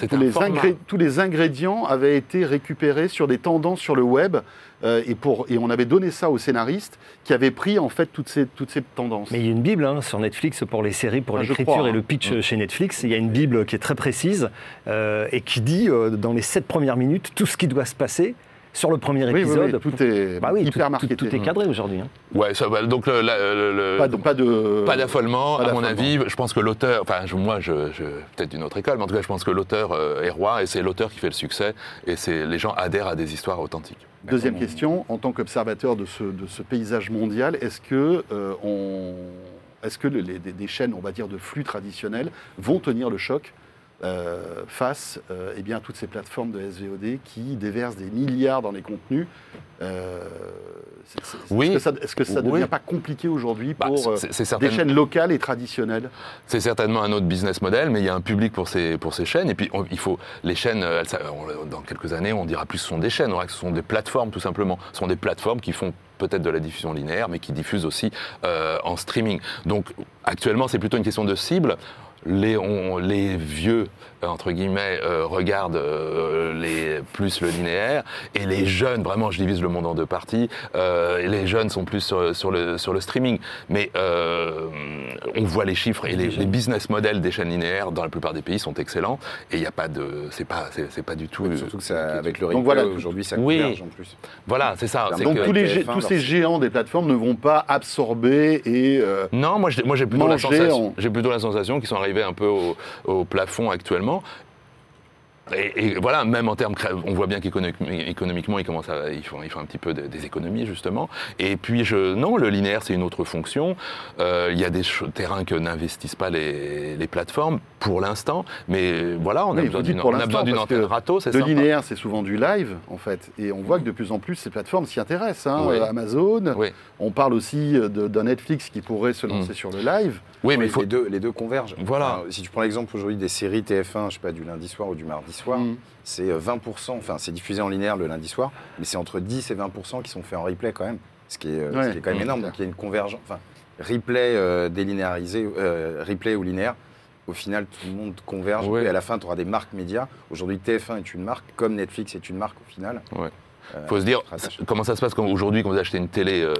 tous les, tous ingrédients avaient été récupérés sur des tendances sur le web euh, et, pour, et on avait donné ça aux scénaristes qui avaient pris en fait toutes ces, toutes ces tendances. Mais il y a une Bible hein, sur Netflix pour les séries, pour Ah, l'écriture et le hein. pitch euh, chez Netflix. Il y a une Bible qui est très précise euh, et qui dit euh, dans les sept premières minutes tout ce qui doit se passer sur le premier oui, oui, épisode. oui, tout est Bah oui, tout, hyper tout- marketé. tout est cadré aujourd'hui. hein. Ouais, ça va. Donc le, la- le- le- Pas de, pas de, Pas d'affolement, pas à mon avis. Je pense que l'auteur, enfin je- moi, je, je- peut-être d'une autre école, mais en tout cas, je pense que l'auteur euh, est roi et c'est l'auteur qui fait le succès et c'est les gens adhèrent à des histoires authentiques. Deuxième question, en tant qu'observateur de ce, de ce paysage mondial, est-ce que, euh, on, est-ce que le- les, des, des chaînes, on va dire, de flux traditionnels vont tenir le choc euh, face euh, eh bien, à toutes ces plateformes de SVOD qui déversent des milliards dans les contenus euh, Oui. Est-ce que ça, ne Oui. devient pas compliqué aujourd'hui Bah, pour c'est des chaînes locales et traditionnelles? C'est certainement un autre business model, mais il y a un public pour ces, pour ces chaînes. Et puis, on- il faut, les chaînes, elles- ça- on- dans quelques années, on dira plus que ce sont des chaînes, on dira que ce sont des plateformes, tout simplement. Ce sont des plateformes qui font peut-être de la diffusion linéaire, mais qui diffusent aussi en streaming. Donc, actuellement, c'est plutôt une question de cible. Les, on- vieux, entre guillemets, euh, regardent euh, les, plus le linéaire, et les jeunes, vraiment, je divise le monde en deux parties, euh, et les jeunes sont plus sur, sur le, sur le streaming. Mais euh, on voit les chiffres et les, les business models des chaînes linéaires dans la plupart des pays sont excellents, et il n'y a pas de. C'est pas, c'est, c'est pas du tout. Surtout que ça, avec le Donc replay, voilà. aujourd'hui, ça Oui. converge en plus. Voilà, c'est ça. c'est Donc que- tous, les, TF1, gé- tous ces géants des plateformes ne vont pas absorber et... euh, Non, moi j'ai, moi, j'ai plutôt, la sensation, en- j'ai plutôt la sensation qu'ils sont arrivés un peu au, au plafond actuellement. Et, et voilà, même en termes, on voit bien qu'économiquement, ils commencent à, ils font, ils font un petit peu de- des économies justement. Et puis, je, non, le linéaire, c'est une autre fonction. Euh, Il y a des terrains que n'investissent pas les, les plateformes pour l'instant, mais voilà, on a Oui, besoin d'une, antenne râteau, c'est Le sympa. linéaire, c'est souvent du live, en fait. Et on voit que de plus en plus, ces plateformes s'y intéressent. hein. Oui. Euh, Amazon, Oui. on parle aussi euh, d'un Netflix qui pourrait se lancer sur le live. Oui, mais faut. les, deux, les deux convergent. Voilà. Si tu prends l'exemple aujourd'hui des séries TF1, je sais pas, du lundi soir ou du mardi soir, Mm. c'est euh, 20%, enfin c'est diffusé en linéaire le lundi soir, mais c'est entre 10 et 20% qui sont faits en replay quand même, ce qui est, euh, Ouais. ce qui est quand même Mm. énorme. Donc il y a une convergence, enfin replay euh, délinéarisé, euh, replay ou linéaire. Au final, tout le monde converge Ouais. et à la fin, tu auras des marques médias. Aujourd'hui, TF1 est une marque, comme Netflix est une marque au final. Ouais. Euh, faut se dire, comment ça se passe quand aujourd'hui, quand vous achetez une télé euh,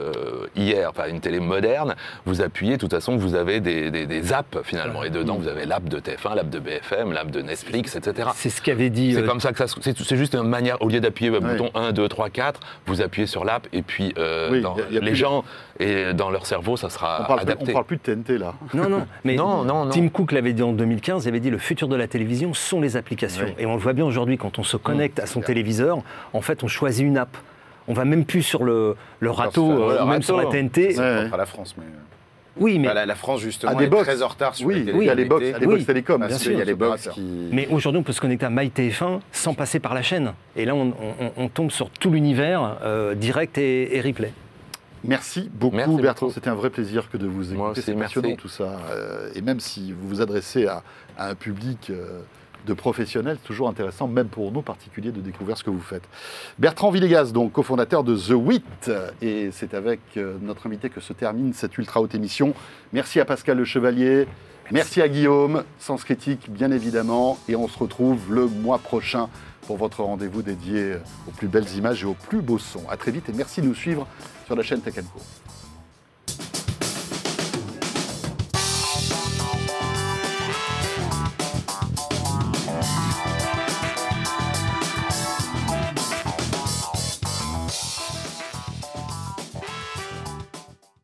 hier, enfin une télé moderne, vous appuyez, de toute façon, vous avez des, des- des apps finalement. Et dedans, vous avez l'app de TF1, l'app de BFM, l'app de Netflix, etc. C'est ce qu'avait dit. C'est euh, comme ça que ça se. C'est c'est juste une manière, au lieu d'appuyer le bouton 1, 2, 3, 4, vous appuyez sur l'app et puis euh, Oui, dans- y a- y a les plus- gens, et dans leur cerveau, ça sera On parle, plus, on adapté. parle plus de TNT, là. Non, non, mais Non, non, non. Tim Cook l'avait dit en 2015, il avait dit le futur de la télévision sont les applications. Oui. Et on le voit bien aujourd'hui, quand on se connecte à son téléviseur, en fait, on choisit une app. On va même plus sur le, le râteau, sur- euh, même râteau. sur la TNT. Ouais. Propre à la France, mais. euh, Oui, mais, Bah, la, la France, justement, Ah, des est box. très en retard sur Oui, les il y a les box, connectées, il y a les box Oui, télécom. parce bien qu'il y a sûr, les box qui... mais aujourd'hui, on peut se connecter à MyTF1 sans passer par la chaîne. Et là, on, on- on tombe sur tout l'univers euh, direct et, et replay. Merci beaucoup Merci Bertrand, c'était un vrai plaisir que de vous écouter. Moi aussi, C'est merci. passionnant tout ça. Euh, et même si vous vous adressez à, à un public euh, de professionnels, c'est toujours intéressant, même pour nous particuliers, de découvrir ce que vous faites. Bertrand Villegas, donc cofondateur de The Wit, et c'est avec euh, notre invité que se termine cette ultra haute émission. Merci à Pascal Le Chevalier, merci à Guillaume, Sens Critique bien évidemment, et on se retrouve le mois prochain pour votre rendez-vous dédié aux plus belles images et aux plus beaux sons. À très vite et merci de nous suivre sur la chaîne Tech Co.